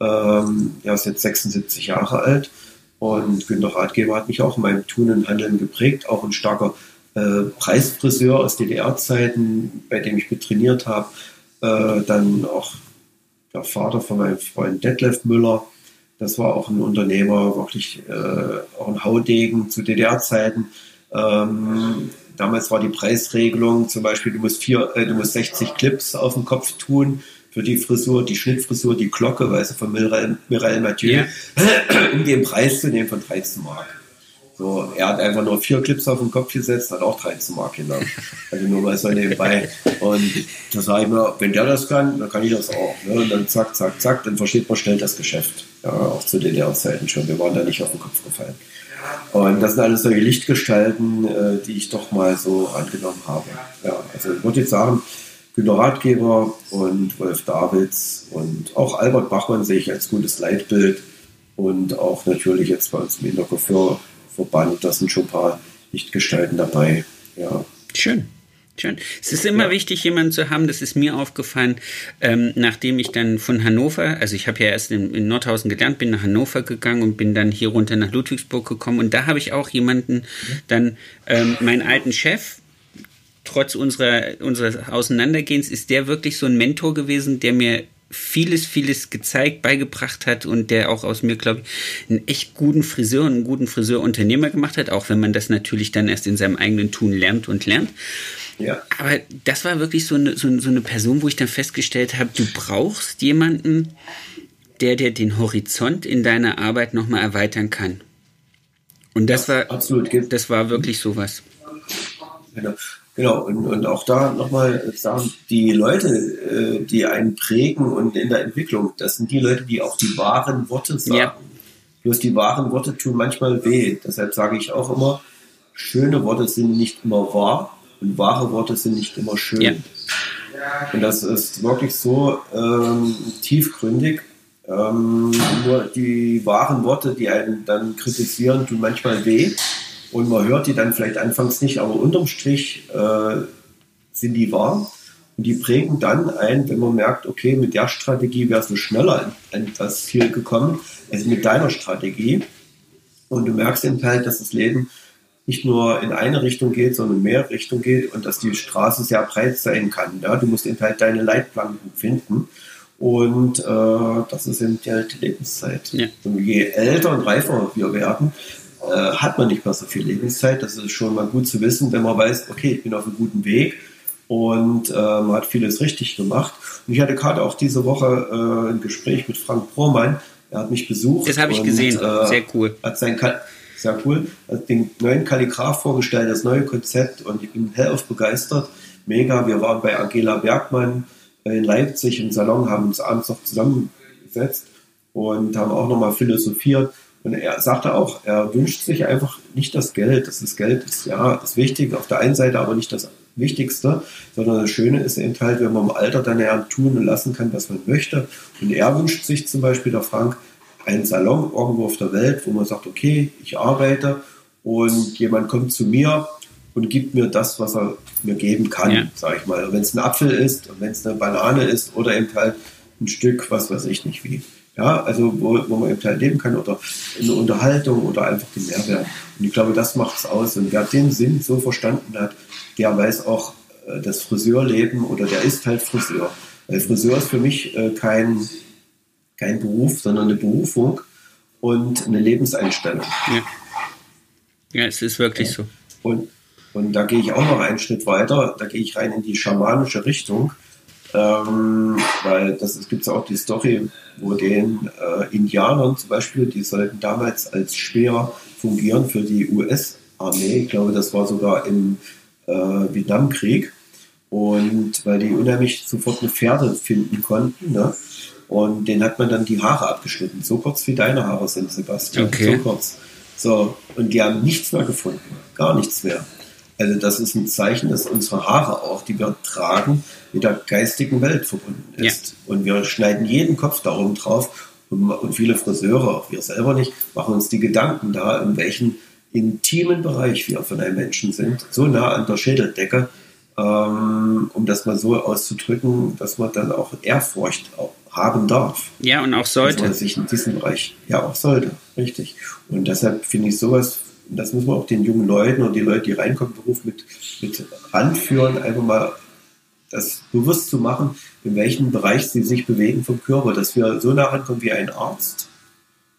Ähm, er ist jetzt 76 Jahre alt und Günter Ratgeber hat mich auch in meinem Tun und Handeln geprägt, auch ein starker äh, Preisfriseur aus DDR-Zeiten, bei dem ich betrainiert habe. Äh, dann auch der Vater von meinem Freund Detlef Müller. Das war auch ein Unternehmer, wirklich äh, auch ein Haudegen zu DDR-Zeiten. Ähm, damals war die Preisregelung zum Beispiel, du musst, vier, äh, du musst 60 Clips auf dem Kopf tun für die Frisur, die Schnittfrisur, die Glocke, weißt du, von Mireille, Mireille Mathieu, yeah. um den Preis zu nehmen von 13 Mark. So, er hat einfach nur vier Clips auf den Kopf gesetzt, hat auch 13 Mark genommen. Also nur mal so nebenbei. Und da sage ich mir, wenn der das kann, dann kann ich das auch. Ne? Und dann zack, zack, zack, dann versteht man schnell das Geschäft. Ja, auch zu DDR-Zeiten schon. Wir waren da nicht auf den Kopf gefallen. Und das sind alles solche Lichtgestalten, äh, die ich doch mal so angenommen habe. Ja, also ich würde jetzt sagen, Günter Ratgeber und Wolf Davids und auch Albert Bachmann sehe ich als gutes Leitbild und auch natürlich jetzt bei uns im Intercoiffeur-Verband, da sind schon ein paar Lichtgestalten dabei. Ja. Schön. Schön. Es ist immer ja. wichtig, jemanden zu haben, das ist mir aufgefallen, ähm, nachdem ich dann von Hannover, also ich habe ja erst in, in, Nordhausen gelernt, bin nach Hannover gegangen und bin dann hier runter nach Ludwigsburg gekommen und da habe ich auch jemanden, dann ähm, meinen alten Chef, trotz unserer, unseres Auseinandergehens, ist der wirklich so ein Mentor gewesen, der mir vieles, vieles gezeigt, beigebracht hat und der auch aus mir, glaube ich, einen echt guten Friseur und einen guten Friseurunternehmer gemacht hat, auch wenn man das natürlich dann erst in seinem eigenen Tun lernt und lernt. Ja. Aber das war wirklich so eine, so, so eine Person, wo ich dann festgestellt habe, du brauchst jemanden, der dir den Horizont in deiner Arbeit nochmal erweitern kann. Und das ja, war absolut. Das war wirklich sowas. Genau. Genau, und, und auch da nochmal sagen, die Leute, äh, die einen prägen und in der Entwicklung, das sind die Leute, die auch die wahren Worte sagen. Ja. Bloß die wahren Worte tun manchmal weh. Deshalb sage ich auch immer, schöne Worte sind nicht immer wahr und wahre Worte sind nicht immer schön. Ja. Und das ist wirklich so ähm, tiefgründig. Ähm, nur die wahren Worte, die einen dann kritisieren, tun manchmal weh. Und man hört die dann vielleicht anfangs nicht, aber unterm Strich äh, sind die wahr. Und die prägen dann ein, wenn man merkt, okay, mit der Strategie wärst du schneller an das Ziel gekommen, als mit deiner Strategie. Und du merkst eben halt, dass das Leben nicht nur in eine Richtung geht, sondern in mehr Richtung geht und dass die Straße sehr breit sein kann. Ja? Du musst eben halt deine Leitplanken finden. Und äh, das ist eben halt die Lebenszeit. Ja. Und je älter und reifer wir werden, äh, hat man nicht mehr so viel Lebenszeit. Das ist schon mal gut zu wissen, wenn man weiß, okay, ich bin auf einem guten Weg und äh, man hat vieles richtig gemacht. Und ich hatte gerade auch diese Woche äh, ein Gespräch mit Frank Prohmann. Er hat mich besucht. Das habe ich gesehen. Äh, sehr cool. Hat sein sehr cool. Hat den neuen Kalligraph vorgestellt, das neue Konzept und ich bin hellauf begeistert. Mega. Wir waren bei Angela Bergmann in Leipzig im Salon, haben uns abends noch zusammengesetzt und haben auch nochmal philosophiert. Und er sagte auch, er wünscht sich einfach nicht das Geld. Das ist Geld ist ja das Wichtige auf der einen Seite, aber nicht das Wichtigste, sondern das Schöne ist eben halt, wenn man im Alter dann ja tun und lassen kann, was man möchte. Und er wünscht sich zum Beispiel, der Frank, einen Salon irgendwo auf der Welt, wo man sagt, okay, ich arbeite und jemand kommt zu mir und gibt mir das, was er mir geben kann, ja. sage ich mal. Wenn es ein Apfel ist, wenn es eine Banane ist oder eben halt ein Stück, was weiß ich nicht wie. Ja, also wo, wo man eben halt leben kann oder eine Unterhaltung oder einfach den Mehrwert. Und ich glaube, das macht es aus. Und wer den Sinn so verstanden hat, der weiß auch äh, das Friseurleben oder der ist halt Friseur. Weil Friseur ist für mich äh, kein, kein Beruf, sondern eine Berufung und eine Lebenseinstellung. Ja, ja es ist wirklich ja. so. Und, und da gehe ich auch noch einen Schritt weiter. Da gehe ich rein in die schamanische Richtung. Ähm, weil das gibt es auch die Story, wo den äh, Indianern zum Beispiel, die sollten damals als Speer fungieren für die US-Armee Armee. Ich glaube, das war sogar im äh, Vietnamkrieg. Und weil die unheimlich sofort eine Pferde finden konnten. Ne? Und den hat man dann die Haare abgeschnitten. So kurz wie deine Haare sind, Sebastian. Okay. So kurz. So, und die haben nichts mehr gefunden. Gar nichts mehr. Also das ist ein Zeichen, dass unsere Haare auch, die wir tragen, mit der geistigen Welt verbunden ist. Ja. Und wir schneiden jeden Kopf darum drauf. Und, und viele Friseure, auch wir selber nicht, machen uns die Gedanken da, in welchem intimen Bereich wir von einem Menschen sind. So nah an der Schädeldecke, ähm, um das mal so auszudrücken, dass man dann auch Ehrfurcht haben darf. Ja, und auch sollte. Dass man sich in diesem Bereich, ja, auch sollte, richtig. Und deshalb finde ich sowas, das muss man auch den jungen Leuten und die Leute, die reinkommen, Beruf mit, mit ranführen, einfach mal das bewusst zu machen, in welchem Bereich sie sich bewegen vom Körper, dass wir so nah rankommen wie ein Arzt,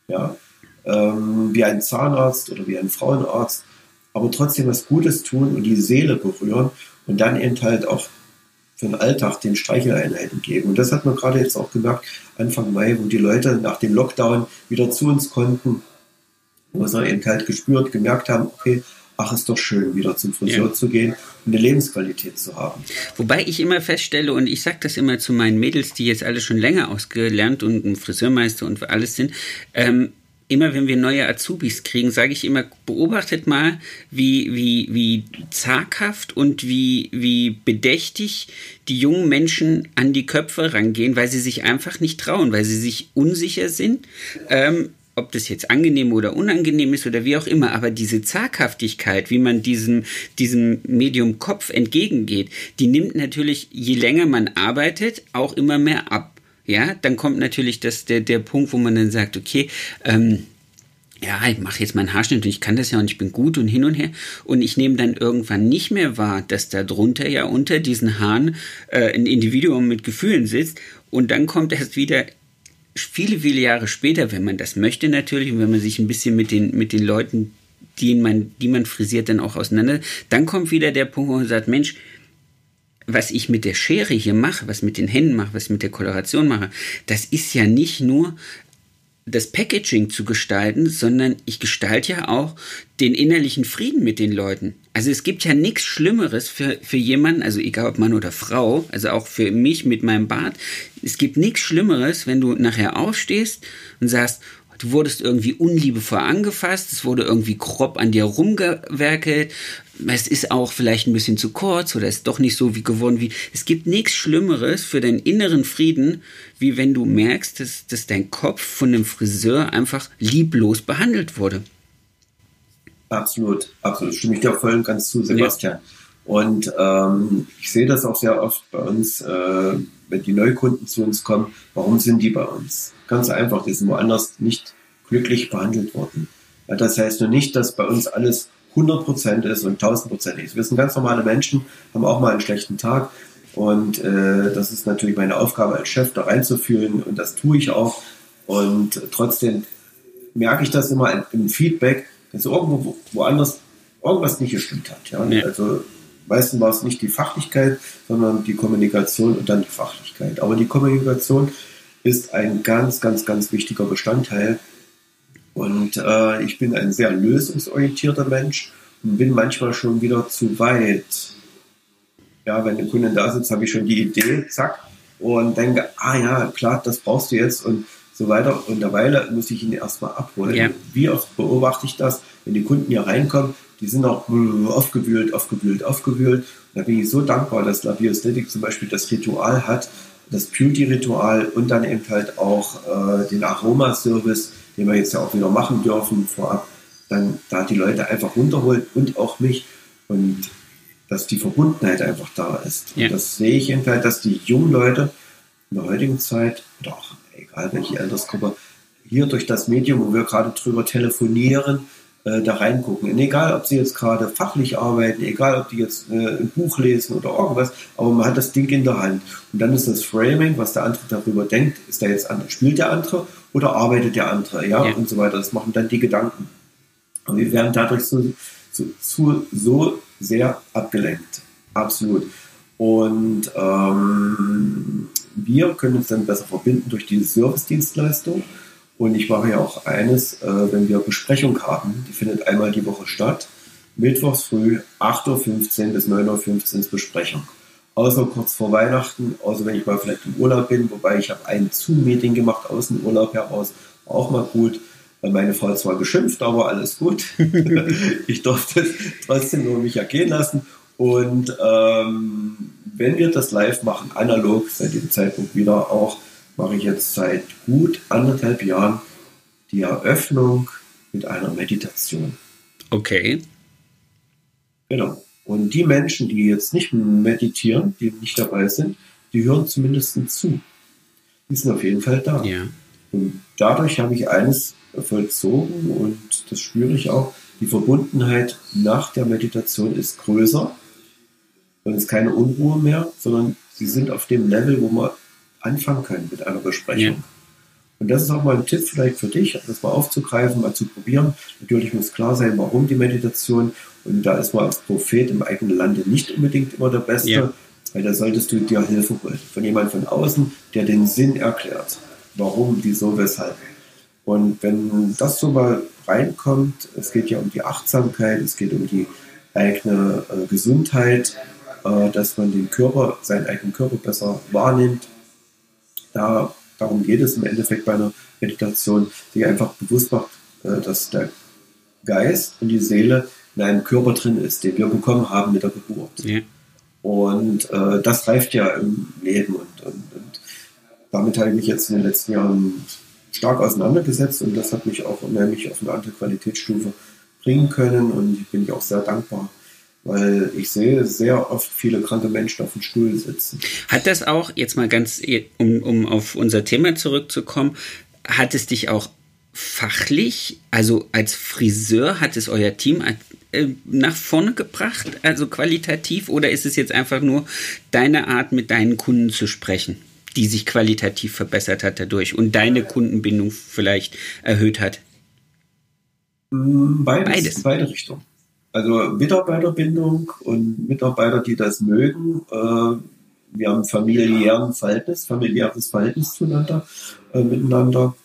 ja, ähm, wie ein Zahnarzt oder wie ein Frauenarzt, aber trotzdem was Gutes tun und die Seele berühren und dann eben halt auch für den Alltag den Streicheleinheiten geben. Und das hat man gerade jetzt auch gemerkt, Anfang Mai, wo die Leute nach dem Lockdown wieder zu uns konnten, wo sie eben halt gespürt, gemerkt haben, okay, ach, ist doch schön, wieder zum Friseur ja. zu gehen und eine Lebensqualität zu haben. Wobei ich immer feststelle, und ich sage das immer zu meinen Mädels, die jetzt alle schon länger ausgelernt und ein Friseurmeister und alles sind, ähm, immer wenn wir neue Azubis kriegen, sage ich immer, beobachtet mal, wie, wie, wie zaghaft und wie, wie bedächtig die jungen Menschen an die Köpfe rangehen, weil sie sich einfach nicht trauen, weil sie sich unsicher sind. Ähm, ob das jetzt angenehm oder unangenehm ist oder wie auch immer, aber diese Zaghaftigkeit, wie man diesem, diesem Medium Kopf entgegengeht, die nimmt natürlich, je länger man arbeitet, auch immer mehr ab. Ja, dann kommt natürlich das, der, der Punkt, wo man dann sagt, okay, ähm, ja, ich mache jetzt meinen Haarschnitt und ich kann das ja und ich bin gut und hin und her. Und ich nehme dann irgendwann nicht mehr wahr, dass da drunter ja unter diesen Haaren äh, ein Individuum mit Gefühlen sitzt. Und dann kommt erst wieder viele, viele Jahre später, wenn man das möchte natürlich und wenn man sich ein bisschen mit den, mit den Leuten, die man, die man frisiert, dann auch auseinander, dann kommt wieder der Punkt, wo man sagt, Mensch, was ich mit der Schere hier mache, was mit den Händen mache, was mit der Koloration mache, das ist ja nicht nur das Packaging zu gestalten, sondern ich gestalte ja auch den innerlichen Frieden mit den Leuten. Also es gibt ja nichts Schlimmeres für, für jemanden, also egal ob Mann oder Frau, also auch für mich mit meinem Bart, es gibt nichts Schlimmeres, wenn du nachher aufstehst und sagst, du wurdest irgendwie unliebevoll angefasst, es wurde irgendwie grob an dir rumgewerkelt, es ist auch vielleicht ein bisschen zu kurz oder ist doch nicht so wie geworden wie. Es gibt nichts Schlimmeres für deinen inneren Frieden, wie wenn du merkst, dass, dass dein Kopf von einem Friseur einfach lieblos behandelt wurde. Absolut, absolut. Stimme ich dir voll und ganz zu, Sebastian. Ja. Und ähm, ich sehe das auch sehr oft bei uns, äh, wenn die Neukunden zu uns kommen. Warum sind die bei uns? Ganz einfach, die sind woanders nicht glücklich behandelt worden. Ja, das heißt nur nicht, dass bei uns alles 100% ist und 1000% ist. Wir sind ganz normale Menschen, haben auch mal einen schlechten Tag. Und äh, das ist natürlich meine Aufgabe als Chef, da reinzufühlen. Und das tue ich auch. Und trotzdem merke ich das immer im Feedback, dass irgendwo woanders irgendwas nicht gestimmt hat. Ja? ja. Also meistens war es nicht die Fachlichkeit, sondern die Kommunikation und dann die Fachlichkeit. Aber die Kommunikation ist ein ganz, ganz, ganz wichtiger Bestandteil und äh, ich bin ein sehr lösungsorientierter Mensch und bin manchmal schon wieder zu weit. Ja, wenn der Kunde da sitzt, habe ich schon die Idee, zack, und denke, ah ja, klar, das brauchst du jetzt und so weiter. Und derweil muss ich ihn erstmal abholen. Ja. Wie oft beobachte ich das, wenn die Kunden hier reinkommen, die sind auch aufgewühlt, aufgewühlt, aufgewühlt. Und da bin ich so dankbar, dass La Biosthetik zum Beispiel das Ritual hat, das Beauty-Ritual und dann eben halt auch äh, den Aromaservice, den wir jetzt ja auch wieder machen dürfen vorab, dann da die Leute einfach runterholt und auch mich und dass die Verbundenheit einfach da ist. Ja. Und das sehe ich eben halt, dass die jungen Leute in der heutigen Zeit, oder auch egal welche Altersgruppe, hier durch das Medium, wo wir gerade drüber telefonieren, äh, da reingucken. Und egal, ob sie jetzt gerade fachlich arbeiten, egal, ob die jetzt äh, ein Buch lesen oder irgendwas, aber man hat das Ding in der Hand. Und dann ist das Framing, was der andere darüber denkt, ist der jetzt anders, spielt der andere oder arbeitet der andere, ja, ja. und so weiter. Das machen dann die Gedanken. Und wir werden dadurch so, so, so, so sehr abgelenkt. Absolut. Und ähm, wir können uns dann besser verbinden durch diese Service-Dienstleistung. Und ich mache ja auch eines, äh, wenn wir Besprechung haben, die findet einmal die Woche statt. mittwochs früh 8.15 Uhr bis 9.15 Uhr ist Besprechung. Außer kurz vor Weihnachten, außer wenn ich mal vielleicht im Urlaub bin, wobei ich habe ein Zoom-Meeting gemacht aus dem Urlaub heraus, auch mal gut. Meine Frau hat zwar geschimpft, aber alles gut. ich durfte trotzdem nur mich ergehen lassen. Und ähm, wenn wir das live machen, analog, seit dem Zeitpunkt wieder auch, mache ich jetzt seit gut anderthalb Jahren die Eröffnung mit einer Meditation. Okay. Genau. Und die Menschen, die jetzt nicht meditieren, die nicht dabei sind, die hören zumindest zu. Die sind auf jeden Fall da. Ja. Und dadurch habe ich eines vollzogen und das spüre ich auch. Die Verbundenheit nach der Meditation ist größer und es ist keine Unruhe mehr, sondern sie sind auf dem Level, wo man anfangen kann mit einer Besprechung. Ja. Und das ist auch mal ein Tipp vielleicht für dich, das mal aufzugreifen, mal zu probieren. Natürlich muss klar sein, warum die Meditation. Und da ist man als Prophet im eigenen Lande nicht unbedingt immer der Beste, ja. weil da solltest du dir Hilfe holen. Von jemandem von außen, der den Sinn erklärt. Warum, wieso, weshalb. Und wenn das so mal reinkommt, es geht ja um die Achtsamkeit, es geht um die eigene äh, Gesundheit, äh, dass man den Körper, seinen eigenen Körper besser wahrnimmt. Da, darum geht es im Endeffekt bei einer Meditation, sich einfach bewusst macht, äh, dass der Geist und die Seele in einem Körper drin ist, den wir bekommen haben mit der Geburt. Ja. Und äh, das reift ja im Leben und, und, und damit habe ich mich jetzt in den letzten Jahren stark auseinandergesetzt und das hat mich auch unheimlich auf eine andere Qualitätsstufe bringen können und ich bin ich auch sehr dankbar, weil ich sehe sehr oft viele kranke Menschen auf dem Stuhl sitzen. Hat das auch, jetzt mal ganz, um, um auf unser Thema zurückzukommen, hat es dich auch fachlich, also als Friseur, hat es euer Team äh, nach vorne gebracht, also qualitativ, oder ist es jetzt einfach nur deine Art, mit deinen Kunden zu sprechen? die sich qualitativ verbessert hat dadurch und deine Kundenbindung vielleicht erhöht hat? Mm, beides, Beides. beide Richtungen. Also Mitarbeiterbindung und Mitarbeiter, die das mögen. Äh, wir haben familiären Verhältnis, familiäres Verhältnis zueinander, äh, miteinander.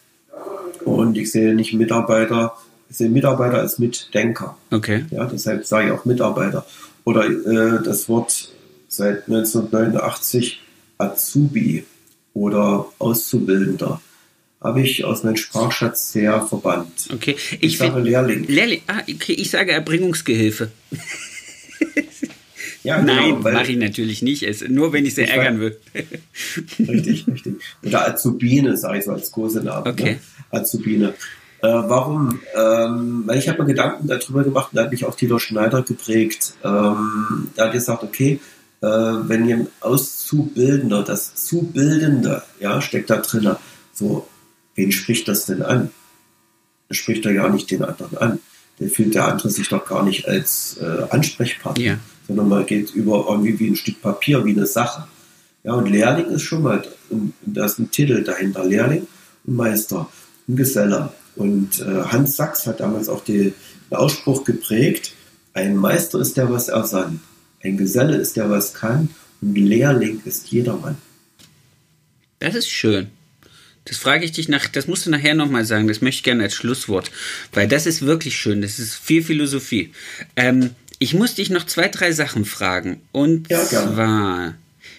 Und ich sehe nicht Mitarbeiter, ich sehe Mitarbeiter als Mitdenker. Okay. Ja, deshalb sage ich auch Mitarbeiter. Oder äh, das Wort seit 1989 Azubi oder Auszubildender habe ich aus meinem Sprachschatz sehr verbannt. Okay, ich, ich sage Lehrling. Lehrling. Ah, okay, ich sage Erbringungsgehilfe. ja, genau, Nein, mache ich natürlich nicht. Es, nur wenn ich sie ärgern will. richtig, richtig. Oder Azubine, sage ich so als Kursenamen. Ne? Okay. Ne? Azubine. Äh, warum? Ähm, weil ich habe mir Gedanken darüber gemacht, da hat mich auch Tilo Schneider geprägt. Ähm, da hat gesagt, okay, äh, wenn ihr Auszubildender, das Zubildende, ja, steckt da drin, so, wen spricht das denn an? Das spricht er ja nicht den anderen an. Der fühlt der andere sich doch gar nicht als äh, Ansprechpartner, ja. sondern man geht über irgendwie wie ein Stück Papier, wie eine Sache. Ja, und Lehrling ist schon mal, da ist ein Titel dahinter, Lehrling und Meister, ein Geselle. Und äh, Hans Sachs hat damals auch den Ausspruch geprägt, ein Meister ist der, was er sann. Ein Geselle ist der, was kann, und Lehrling ist jedermann. Das ist schön. Das frage ich dich nach, das musst du nachher nochmal sagen, das möchte ich gerne als Schlusswort, weil das ist wirklich schön, das ist viel Philosophie. Ähm, ich muss dich noch zwei, drei Sachen fragen. Und ja, zwar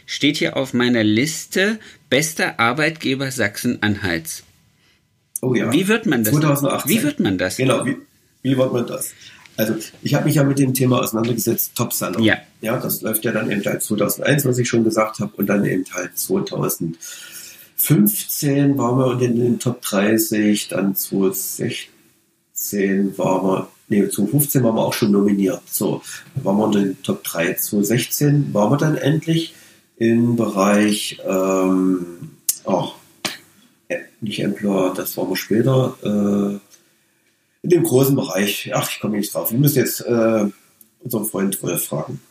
steht hier auf meiner Liste bester Arbeitgeber Sachsen-Anhalts. Oh ja. Wie wird man das? 2018. Wie wird man das? Genau, wie, wie wird man das? Also ich habe mich ja mit dem Thema auseinandergesetzt, Top Salon. Ja. ja, das läuft ja dann eben halt 2001, was ich schon gesagt habe, und dann eben halt 2015 waren wir in den Top 30, dann 2016 waren wir, nee, 2015 waren wir auch schon nominiert. So, dann waren wir in den Top 3. 2016 waren wir dann endlich im Bereich, ähm, oh, nicht Employer, das waren wir später, äh, in dem großen Bereich, ach, ich komme nicht drauf. Wir müssen jetzt äh, unseren Freund Wolf fragen.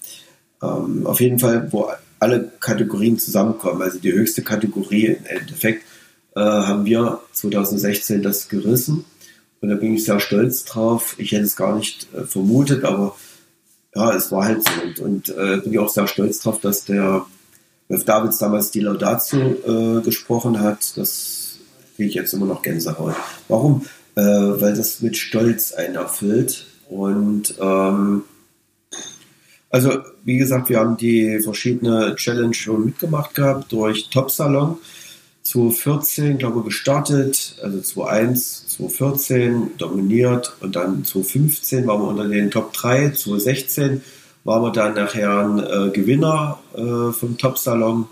Ähm, auf jeden Fall, wo alle Kategorien zusammenkommen. Also die höchste Kategorie im Endeffekt äh, haben wir 2016 das gerissen. Und da bin ich sehr stolz drauf. Ich hätte es gar nicht äh, vermutet, aber ja, es war halt so. Und, und äh, bin ich auch sehr stolz drauf, dass der Wolf Davids damals die Laudatio äh, gesprochen hat. Das kriege ich jetzt immer noch Gänsehaut. Warum? äh, weil das mit Stolz einen erfüllt Und ähm, also, wie gesagt, wir haben die verschiedene Challenge schon mitgemacht gehabt durch Top Salon. 2014, glaube ich, gestartet, also 2001, 2014 dominiert. Und dann 2015 waren wir unter den Top 3, 2016 waren wir dann nachher ein äh, Gewinner äh, vom Top Salon.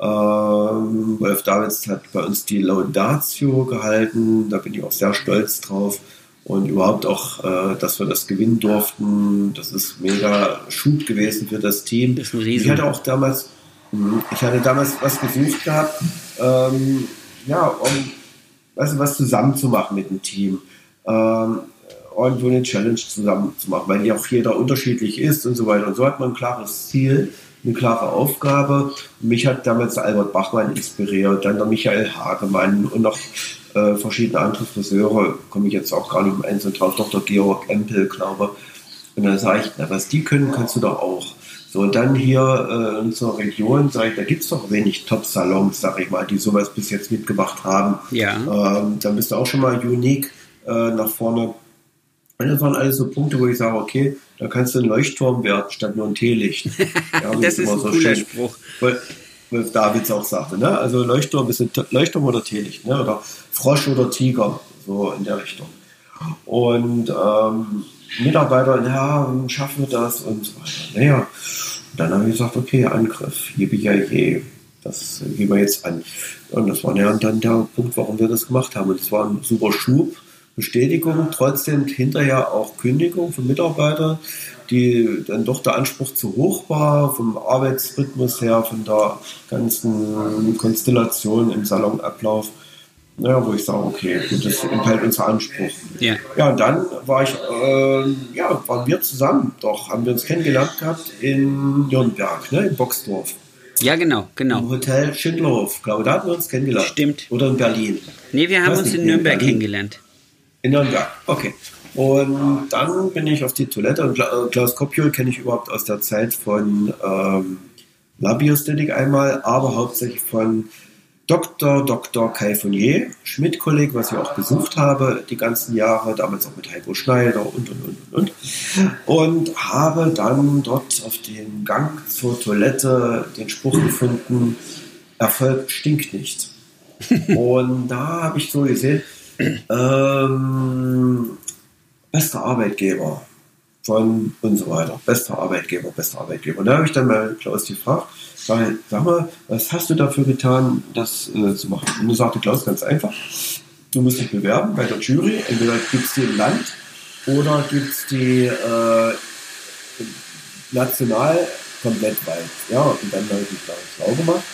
Ähm, Wolf Davids hat bei uns die Laudatio gehalten, da bin ich auch sehr stolz drauf und überhaupt auch, äh, dass wir das gewinnen durften. Das ist mega Schub gewesen für das Team. Das ich hatte auch damals, hm, ich hatte damals was gesucht gehabt, ähm, ja, um weißt du, was zusammen zu machen mit dem Team. Ähm, irgendwo eine Challenge zusammen zu machen, weil ja auch jeder unterschiedlich ist und so weiter. Und so hat man ein klares Ziel, eine klare Aufgabe. Mich hat damals der Albert Bachmann inspiriert, dann der Michael Hagemann und noch äh, verschiedene andere Friseure, komme ich jetzt auch gar nicht im Einzelnen drauf, Dr. Georg Empel, glaube Und dann sage ich, na, was die können, kannst du doch auch. So, und dann hier äh, in unserer Region, sage ich, da gibt es doch wenig Top-Salons, sage ich mal, die sowas bis jetzt mitgemacht haben. Ja. Ähm, dann bist du auch schon mal unique äh, nach vorne. Und das waren alles so Punkte, wo ich sage, okay, da kannst du einen Leuchtturm werden, statt nur ein Teelicht. Ja, das ist ein so cooler schön. Spruch. Wolf Davids auch sagte. Ne? Also Leuchtturm, ist Leuchtturm oder Teelicht, ne? oder Frosch oder Tiger, so in der Richtung. Und ähm, Mitarbeiter, ja, schaffen wir das und so weiter. Naja, dann habe ich gesagt, okay, Angriff, je, das gehen wir jetzt an. Und das war ja dann der Punkt, warum wir das gemacht haben. Und es war ein super Schub, Bestätigung, trotzdem hinterher auch Kündigung von Mitarbeitern, die dann doch der Anspruch zu hoch war, vom Arbeitsrhythmus her, von der ganzen Konstellation im Salonablauf. Naja, wo ich sage, okay, gut, das ist halt unser Anspruch. Ja. ja, dann war ich, äh, ja, waren wir zusammen, doch, haben wir uns kennengelernt gehabt in Nürnberg, ne, in Boxdorf. Ja, genau, genau. Im Hotel Schindlerhof, glaube da hatten wir uns kennengelernt. Stimmt. Oder in Berlin. Nee, wir haben uns nicht, in Nürnberg in kennengelernt. In Nürnberg, okay. Und dann bin ich auf die Toilette und Klaus Kopjol kenne ich überhaupt aus der Zeit von ähm, Labiosthetik einmal, aber hauptsächlich von Dr. Dr. Kai Fournier, Schmidt-Kolleg, was ich auch besucht habe die ganzen Jahre, damals auch mit Heiko Schneider und, und, und, und, und. Und habe dann dort auf dem Gang zur Toilette den Spruch gefunden, Erfolg stinkt nicht. und da habe ich so gesehen, ähm, bester Arbeitgeber von und so weiter. Bester Arbeitgeber, bester Arbeitgeber. Und da habe ich dann mal Klaus gefragt, sag, sag mal, was hast du dafür getan, das äh, zu machen? Und dann sagte Klaus ganz einfach, du musst dich bewerben bei der Jury. Entweder gibt es die im Land oder gibt es die äh, national komplett weit. Ja, und dann habe ich mich da schlau gemacht.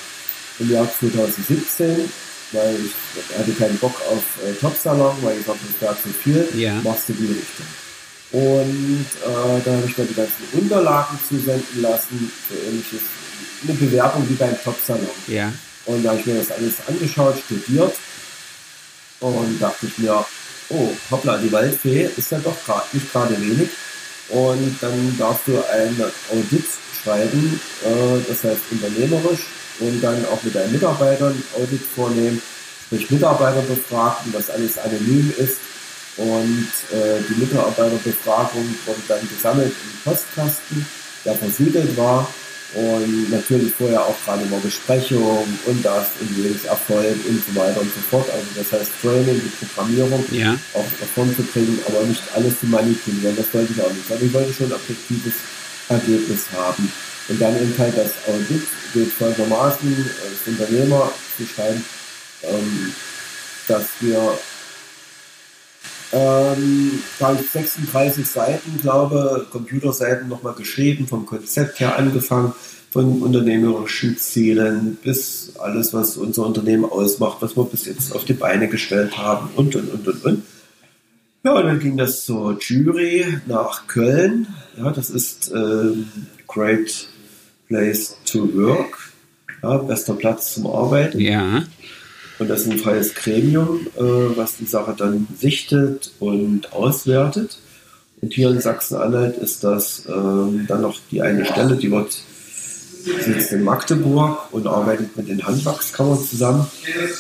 Im Jahr 2017 weil ich hatte keinen Bock auf äh, Top-Salon, weil ich sagte, das wäre zu viel, ja. machst du die Richtung. Und äh, da habe ich mir die ganzen Unterlagen zusenden lassen, so ähnliches, eine Bewerbung wie beim Top-Salon. Ja. Und da habe ich mir das alles angeschaut, studiert und dachte ich mir, oh, hoppla, die Waldfee ist ja doch grad, nicht gerade wenig. Und dann darfst du ein Audit schreiben, äh, das heißt unternehmerisch, und dann auch mit deinen Mitarbeitern Audit vornehmen, sprich Mitarbeiter befragen, dass alles anonym ist und äh, die Mitarbeiterbefragung wurde dann gesammelt im Postkasten, der versiegelt war und natürlich vorher auch gerade mal Besprechungen und das und jedes Erfolg und so weiter und so fort. Also das heißt Training, die Programmierung ja. auch davon zu bringen, aber nicht alles zu manipulieren. Das wollte ich auch nicht. Aber ich wollte schon ein objektives Ergebnis haben. Und dann eben halt das Audit geht folgendermaßen als Unternehmer zu schreiben, ähm, dass wir ähm, 36 Seiten, glaube Computerseiten nochmal geschrieben, vom Konzept her angefangen, von unternehmerischen Zielen bis alles, was unser Unternehmen ausmacht, was wir bis jetzt auf die Beine gestellt haben und, und, und, und, und. Ja, und dann ging das zur Jury nach Köln. Ja, das ist ähm, Great Place to Work, ja, bester Platz zum Arbeiten. Ja. Und das ist ein freies Gremium, äh, was die Sache dann sichtet und auswertet. Und hier in Sachsen-Anhalt ist das äh, dann noch die eine Stelle, die wird sitzt in Magdeburg und arbeitet mit den Handwerkskammern zusammen.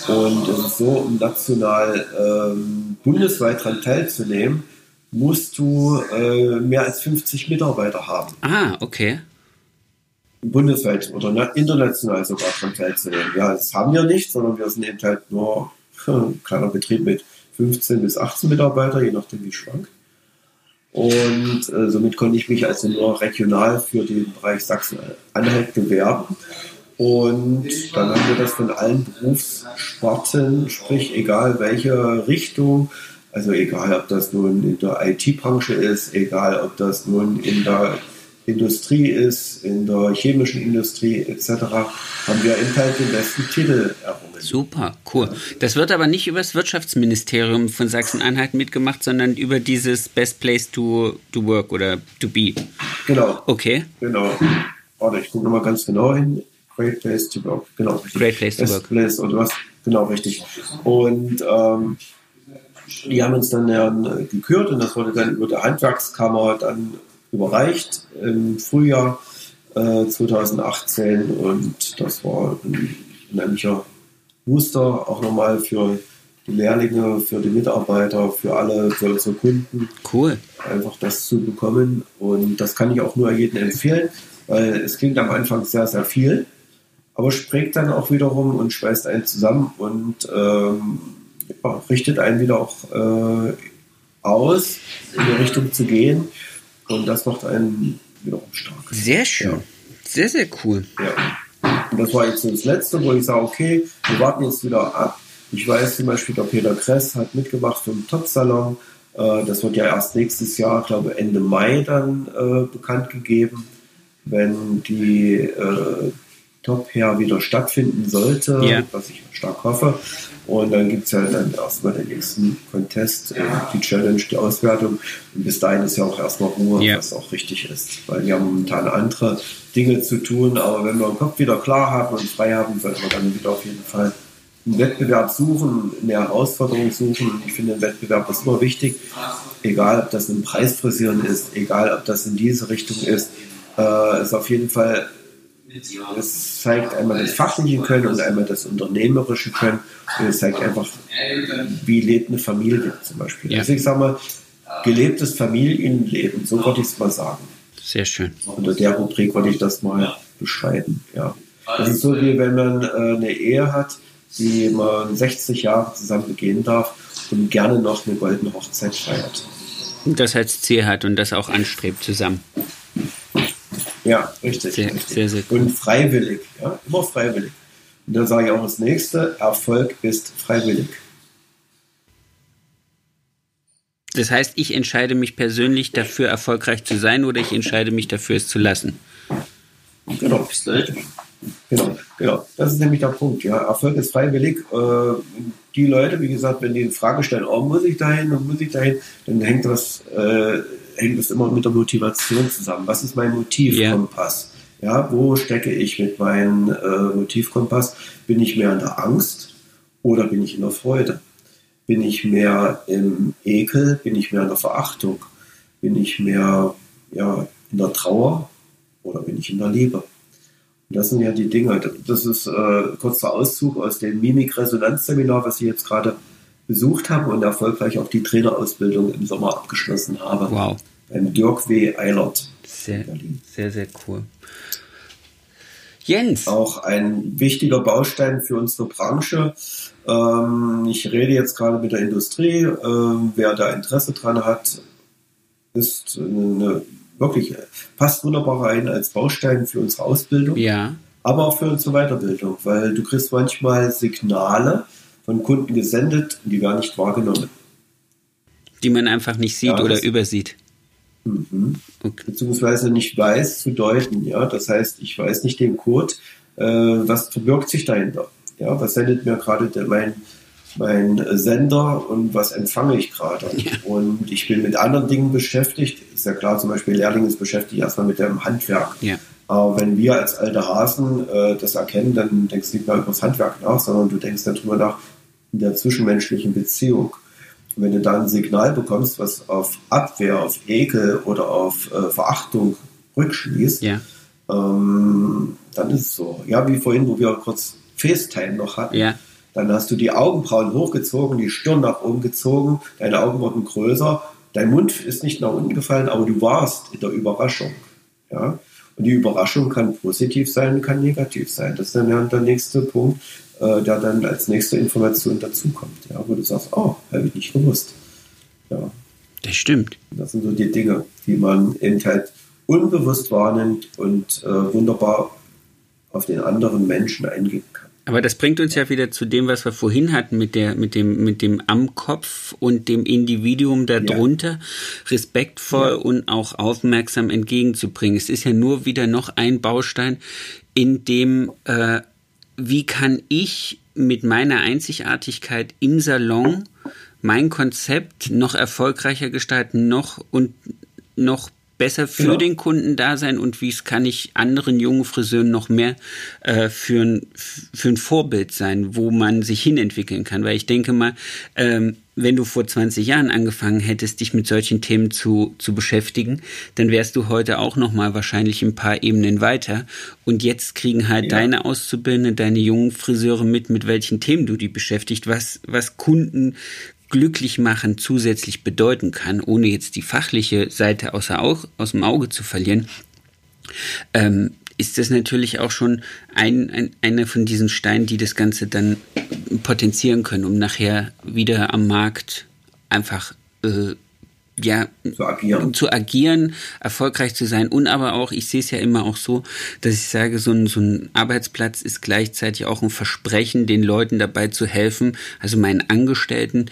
Und es ist so, um national ähm, bundesweit daran teilzunehmen, musst du äh, mehr als 50 Mitarbeiter haben. Ah, okay. Bundesweit oder international sogar dran teilzunehmen. Ja, das haben wir nicht, sondern wir sind eben halt nur ein kleiner Betrieb mit 15 bis 18 Mitarbeitern, je nachdem wie schwank. Und äh, somit konnte ich mich also nur regional für den Bereich Sachsen-Anhalt bewerben. Und dann haben wir das von allen Berufssparten, sprich egal welche Richtung, also egal ob das nun in der IT-Branche ist, egal ob das nun in der Industrie ist, in der chemischen Industrie etc., haben wir eben halt den besten Titel errungen. Super, cool. Das wird aber nicht über das Wirtschaftsministerium von Sachsen-Anhalt mitgemacht, sondern über dieses Best Place to, to Work oder to Be. Genau. Okay. Genau. Warte, ich gucke nochmal ganz genau hin. Great Place to Work. Genau. Richtig. Great Place to Best Work. Place oder was? Genau, richtig. Und ähm, die haben uns dann ja gekürt und das wurde dann über der Handwerkskammer dann überreicht im Frühjahr äh, 2018 und das war ein unheimlicher Booster auch nochmal für die Lehrlinge, für die Mitarbeiter, für alle, für unsere Kunden, Cool. einfach das zu bekommen und das kann ich auch nur jedem empfehlen, weil es klingt am Anfang sehr, sehr viel, aber sprägt dann auch wiederum und schweißt einen zusammen und ähm, richtet einen wieder auch äh, aus, in die Richtung zu gehen. Und das macht einen wiederum stark. Sehr schön. Ja. Sehr, sehr cool. Ja. Und das war jetzt das Letzte, wo ich sage, okay, wir warten jetzt wieder ab. Ich weiß zum Beispiel, der Peter Kress hat mitgemacht den Top-Salon. Äh, Das wird ja erst nächstes Jahr, glaube Ende Mai dann äh, bekannt gegeben, wenn die äh, Top Hair wieder stattfinden sollte, Ja. was ich stark hoffe. Und dann gibt es ja dann erstmal den nächsten Contest, äh, die Challenge, die Auswertung. Und bis dahin ist ja auch erstmal Ruhe, Ja. was auch richtig ist. Weil wir haben momentan andere Dinge zu tun. Aber wenn wir den Kopf wieder klar haben und frei haben, sollten wir dann wieder auf jeden Fall einen Wettbewerb suchen, eine Herausforderung suchen. Und ich finde, ein Wettbewerb ist immer wichtig. Egal, ob das ein Preisfrisieren ist, egal, ob das in diese Richtung ist. Äh, ist auf jeden Fall es zeigt einmal das fachliche Können und einmal das unternehmerische Können. Und es zeigt einfach, wie lebt eine Familie zum Beispiel. Ja. Also ich sage mal, gelebtes Familienleben, so würde ich es mal sagen. Sehr schön. Unter der Rubrik würde ich das mal beschreiben. Ja. Das ist so wie wenn man äh, eine Ehe hat, die man 60 Jahre zusammen begehen darf und gerne noch eine goldene Hochzeit feiert. Und das als Ziel hat und das auch anstrebt zusammen. Ja, richtig. Sehr, richtig. sehr, sehr cool. Und freiwillig, ja, immer freiwillig. Und dann sage ich auch das nächste, Erfolg ist freiwillig. Das heißt, ich entscheide mich persönlich dafür, erfolgreich zu sein oder ich entscheide mich dafür, es zu lassen. Genau. Genau, genau. Das ist nämlich der Punkt. Ja. Erfolg ist freiwillig. Äh, die Leute, wie gesagt, wenn die in Frage stellen, oh, muss ich dahin und muss ich dahin, dann hängt das, äh, hängt das immer mit der Motivation zusammen. Was ist mein Motivkompass? Ja, wo stecke ich mit meinem äh, Motivkompass? Bin ich mehr in der Angst oder bin ich in der Freude? Bin ich mehr im Ekel? Bin ich mehr in der Verachtung? Bin ich mehr ja, in der Trauer oder bin ich in der Liebe? Und das sind ja die Dinge. Das ist äh, kurzer Auszug aus dem Mimik-Resonanz-Seminar, was ich jetzt gerade besucht habe und erfolgreich auch die Trainerausbildung im Sommer abgeschlossen habe. Wow. Beim Dirk W. Eilert. Sehr, sehr, sehr cool. Jens. Auch ein wichtiger Baustein für unsere Branche. Ähm, ich rede jetzt gerade mit der Industrie. Ähm, wer da Interesse dran hat, ist eine, wirklich passt wunderbar rein als Baustein für unsere Ausbildung. Ja. aber auch für unsere Weiterbildung, weil du kriegst manchmal Signale von Kunden gesendet und die werden nicht wahrgenommen. Die man einfach nicht sieht Ja, oder übersieht. Mhm. Okay. Beziehungsweise nicht weiß zu deuten. Ja? Das heißt, ich weiß nicht den Code, äh, was verbirgt sich dahinter. Ja? Was sendet mir gerade mein, mein Sender und was empfange ich gerade? Und ich bin mit anderen Dingen beschäftigt. Ist ja klar, zum Beispiel Lehrling ist beschäftigt erstmal mit dem Handwerk. Ja. Aber wenn wir als alte Hasen äh, das erkennen, dann denkst du nicht mehr über das Handwerk nach, sondern du denkst darüber nach in der zwischenmenschlichen Beziehung. Und wenn du da ein Signal bekommst, was auf Abwehr, auf Ekel oder auf äh, Verachtung rückschließt, Ja. ähm, dann ist es so. Ja, wie vorhin, wo wir kurz FaceTime noch hatten. Ja. Dann hast du die Augenbrauen hochgezogen, die Stirn nach oben gezogen, deine Augen wurden größer dein Mund ist nicht nach unten gefallen, aber du warst in der Überraschung. Ja? Und die Überraschung kann positiv sein, kann negativ sein. Das ist dann der nächste Punkt, äh, der dann als nächste Information dazukommt. Ja? Wo du sagst, oh, habe ich nicht gewusst. Ja. Das stimmt. Das sind so die Dinge, die man eben halt unbewusst wahrnimmt und äh, wunderbar auf den anderen Menschen eingehen kann. Aber das bringt uns ja wieder zu dem, was wir vorhin hatten mit der, mit dem, mit dem am Kopf und dem Individuum darunter, ja. respektvoll ja. und auch aufmerksam entgegenzubringen. Es ist ja nur wieder noch ein Baustein, in dem, äh, wie kann ich mit meiner Einzigartigkeit im Salon mein Konzept noch erfolgreicher gestalten, noch und noch besser für genau. den Kunden da sein und wie es kann ich anderen jungen Friseuren noch mehr äh, für, ein, für ein Vorbild sein, wo man sich hinentwickeln kann. Weil ich denke mal, ähm, wenn du vor 20 Jahren angefangen hättest, dich mit solchen Themen zu, zu beschäftigen, dann wärst du heute auch noch mal wahrscheinlich ein paar Ebenen weiter. Und jetzt kriegen halt ja. deine Auszubildenden, deine jungen Friseure mit, mit welchen Themen du die beschäftigt, was, was Kunden glücklich machen zusätzlich bedeuten kann, ohne jetzt die fachliche Seite außer Auge, aus dem Auge zu verlieren, ähm, ist das natürlich auch schon ein, ein, einer von diesen Steinen, die das Ganze dann potenzieren können, um nachher wieder am Markt einfach äh, ja, zu agieren. zu agieren, erfolgreich zu sein und aber auch, ich sehe es ja immer auch so, dass ich sage, so ein, so ein Arbeitsplatz ist gleichzeitig auch ein Versprechen, den Leuten dabei zu helfen, also meinen Angestellten,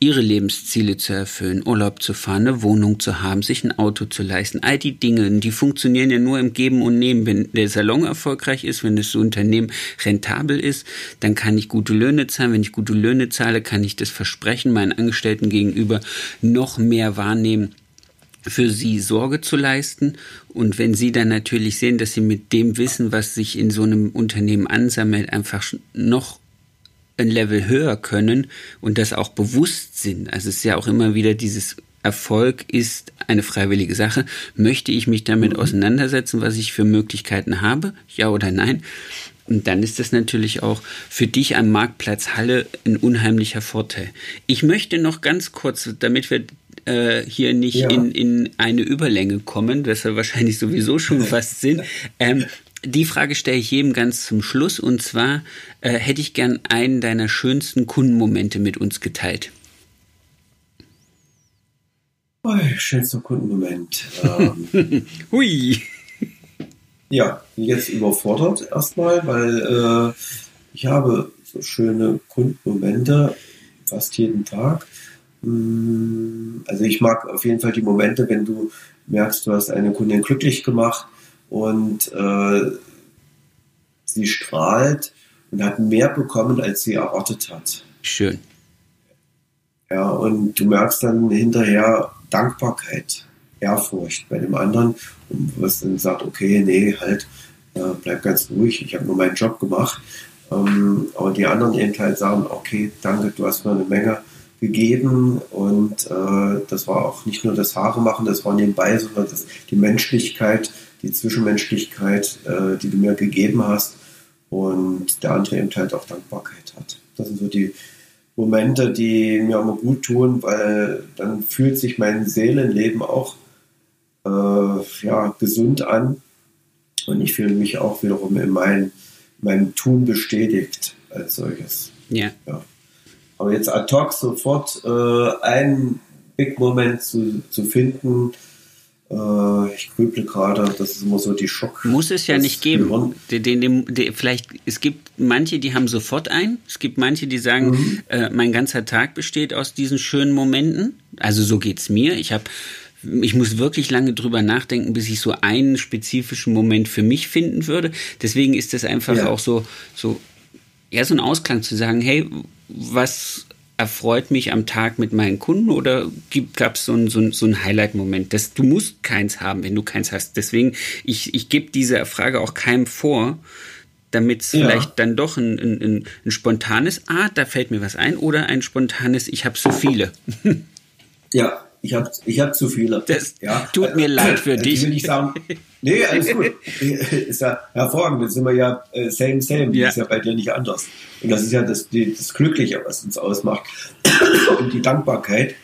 ihre Lebensziele zu erfüllen, Urlaub zu fahren, eine Wohnung zu haben, sich ein Auto zu leisten, all die Dinge, die funktionieren ja nur im Geben und Nehmen. Wenn der Salon erfolgreich ist, wenn das Unternehmen rentabel ist, dann kann ich gute Löhne zahlen. Wenn ich gute Löhne zahle, kann ich das Versprechen meinen Angestellten gegenüber noch mehr wahrnehmen für sie Sorge zu leisten. Und wenn sie dann natürlich sehen, dass sie mit dem Wissen, was sich in so einem Unternehmen ansammelt, einfach noch ein Level höher können und das auch bewusst sind. Also es ist ja auch immer wieder dieses Erfolg ist eine freiwillige Sache. Möchte ich mich damit mhm. auseinandersetzen, was ich für Möglichkeiten habe? Ja oder nein? Und dann ist das natürlich auch für dich am Marktplatz Halle ein unheimlicher Vorteil. Ich möchte noch ganz kurz, damit wir äh, hier nicht ja. in, in eine Überlänge kommen, was wir wahrscheinlich sowieso schon fast sind, ähm, die Frage stelle ich jedem ganz zum Schluss und zwar äh, hätte ich gern einen deiner schönsten Kundenmomente mit uns geteilt. Oh, schönster Kundenmoment. Ähm, Hui. Ja, jetzt überfordert erstmal, weil äh, ich habe so schöne Kundenmomente fast jeden Tag. Mm, also ich mag auf jeden Fall die Momente, wenn du merkst, du hast eine Kundin glücklich gemacht und äh, sie strahlt und hat mehr bekommen, als sie erwartet hat. Schön. Ja, und du merkst dann hinterher Dankbarkeit, Ehrfurcht bei dem anderen, was dann sagt, okay, nee, halt, äh, bleib ganz ruhig, ich habe nur meinen Job gemacht. Ähm, aber die anderen eben halt sagen, okay, danke, du hast mir eine Menge gegeben und äh, das war auch nicht nur das Haare machen, das war nebenbei, sondern das, die Menschlichkeit, die Zwischenmenschlichkeit, äh, die du mir gegeben hast und der andere eben halt auch Dankbarkeit hat. Das sind so die Momente, die mir immer gut tun, weil dann fühlt sich mein Seelenleben auch äh, ja, gesund an und ich fühle mich auch wiederum in mein, meinem Tun bestätigt als solches. Ja. ja. Aber jetzt ad hoc sofort äh, einen Big Moment zu, zu finden, ich grüble gerade, das ist immer so die Schock. Muss es ja nicht geben. Den, den, den, den, vielleicht, es gibt manche, die haben sofort ein. Es gibt manche, die sagen, mhm. äh, mein ganzer Tag besteht aus diesen schönen Momenten. Also so geht es mir. Ich habe ich muss wirklich lange drüber nachdenken, bis ich so einen spezifischen Moment für mich finden würde. Deswegen ist das einfach ja. auch so, so, ja, so ein Ausklang zu sagen, hey, was erfreut mich am Tag mit meinen Kunden oder gab es so einen so so ein Highlight-Moment? Du musst keins haben, wenn du keins hast. Deswegen, ich, ich gebe diese Frage auch keinem vor, damit es ja. vielleicht dann doch ein, ein, ein, spontanes, ah, da fällt mir was ein, oder ein spontanes, ich habe so viele. ja, ich habe ich hab zu viele. Das ja. tut mir leid für dich. Ich will nicht sagen, nee, alles gut. ist ja hervorragend. Jetzt sind wir ja äh, same, same. Ja. Ist ja bei dir nicht anders. Und das ist ja das, das Glückliche, was uns ausmacht. Und die Dankbarkeit.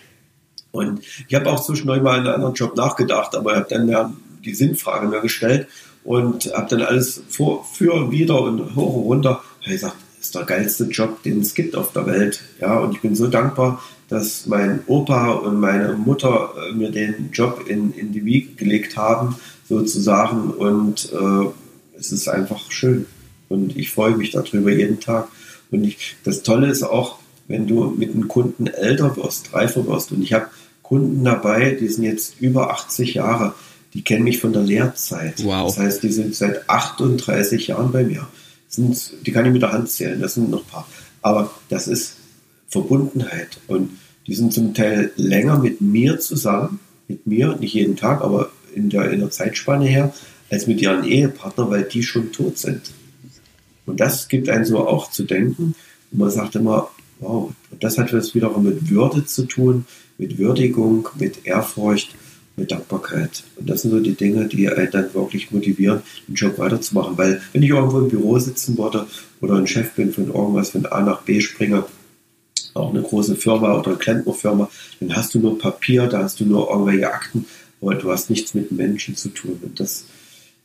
Und ich habe auch zwischendurch mal einen anderen Job nachgedacht, aber ich habe dann mehr die Sinnfrage mir gestellt und habe dann alles vor, für, wieder und hoch und runter. Ich gesagt, das ist der geilste Job, den es gibt auf der Welt. Ja, und ich bin so dankbar, dass mein Opa und meine Mutter äh, mir den Job in, in die Wiege gelegt haben, sozusagen. Und äh, es ist einfach schön. Und ich freue mich darüber jeden Tag. Und ich, das Tolle ist auch, wenn du mit einem Kunden älter wirst, reifer wirst. Und ich habe Kunden dabei, die sind jetzt über 80 Jahre, die kennen mich von der Lehrzeit. Wow. Das heißt, die sind seit 38 Jahren bei mir. Sind, die kann ich mit der Hand zählen, das sind noch ein paar. Aber das ist Verbundenheit. Und die sind zum Teil länger mit mir zusammen, mit mir, nicht jeden Tag, aber in der, in der Zeitspanne her, als mit ihren Ehepartner, weil die schon tot sind. Und das gibt einen so auch zu denken. Und man sagt immer, wow, das hat was wiederum mit Würde zu tun, mit Würdigung, mit Ehrfurcht, mit Dankbarkeit. Und das sind so die Dinge, die einen dann wirklich motivieren, den Job weiterzumachen. Weil wenn ich irgendwo im Büro sitzen würde oder ein Chef bin von irgendwas, von A nach B springe, auch eine große Firma oder eine Klempnerfirma, dann hast du nur Papier, da hast du nur irgendwelche Akten, aber du hast nichts mit Menschen zu tun. Und das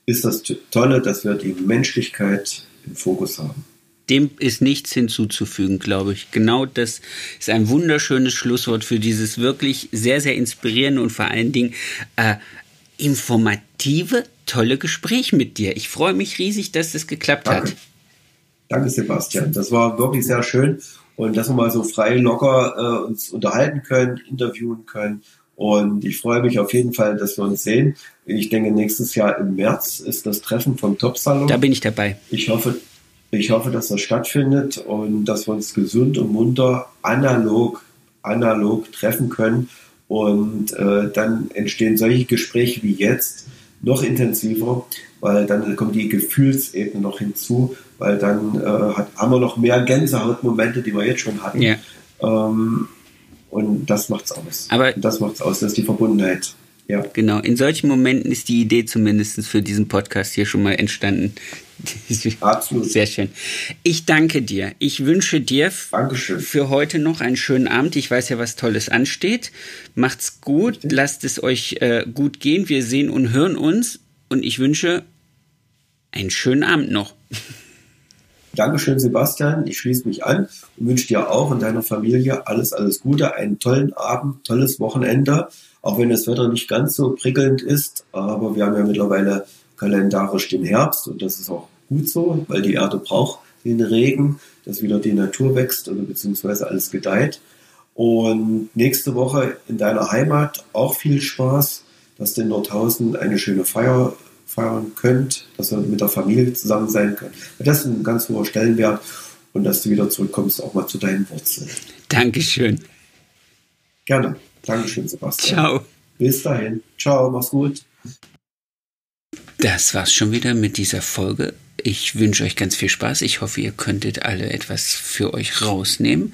ist das Tolle, dass wir die Menschlichkeit im Fokus haben. Dem ist nichts hinzuzufügen, glaube ich. Genau das ist ein wunderschönes Schlusswort für dieses wirklich sehr, sehr inspirierende und vor allen Dingen äh, informative, tolle Gespräch mit dir. Ich freue mich riesig, dass das geklappt Danke. hat. Danke, Sebastian. Das war wirklich sehr schön. Und dass wir mal so frei, locker äh, uns unterhalten können, interviewen können. Und ich freue mich auf jeden Fall, dass wir uns sehen. Ich denke, nächstes Jahr im März ist das Treffen vom Top-Salon. Da bin ich dabei. Ich hoffe, ich hoffe, dass das stattfindet und dass wir uns gesund und munter analog, analog treffen können. Und äh, dann entstehen solche Gespräche wie jetzt noch intensiver, weil dann kommt die Gefühlsebene noch hinzu, weil dann äh, hat, haben wir noch mehr Gänsehautmomente, die wir jetzt schon hatten. Ja. Ähm, und das macht's aus. Aber das macht's aus, das ist die Verbundenheit. Ja. Genau, in solchen Momenten ist die Idee zumindest für diesen Podcast hier schon mal entstanden. Absolut. Sehr schön. Ich danke dir. Ich wünsche dir Dankeschön. für heute noch einen schönen Abend. Ich weiß ja, was Tolles ansteht. Macht's gut, Richtig. lasst es euch äh, gut gehen. Wir sehen und hören uns und ich wünsche einen schönen Abend noch. Dankeschön, Sebastian. Ich schließe mich an und wünsche dir auch und deiner Familie alles, alles Gute, einen tollen Abend, tolles Wochenende. Auch wenn das Wetter nicht ganz so prickelnd ist, aber wir haben ja mittlerweile kalendarisch den Herbst und das ist auch gut so, weil die Erde braucht den Regen, dass wieder die Natur wächst oder beziehungsweise alles gedeiht. Und nächste Woche in deiner Heimat auch viel Spaß, dass du in Nordhausen eine schöne Feier feiern könnt, dass ihr mit der Familie zusammen sein könnt. Das ist ein ganz hoher Stellenwert und dass du wieder zurückkommst auch mal zu deinen Wurzeln. Dankeschön. Gerne. Dankeschön, Sebastian. Ciao. Bis dahin. Ciao, mach's gut. Das war's schon wieder mit dieser Folge. Ich wünsche euch ganz viel Spaß. Ich hoffe, ihr könntet alle etwas für euch rausnehmen.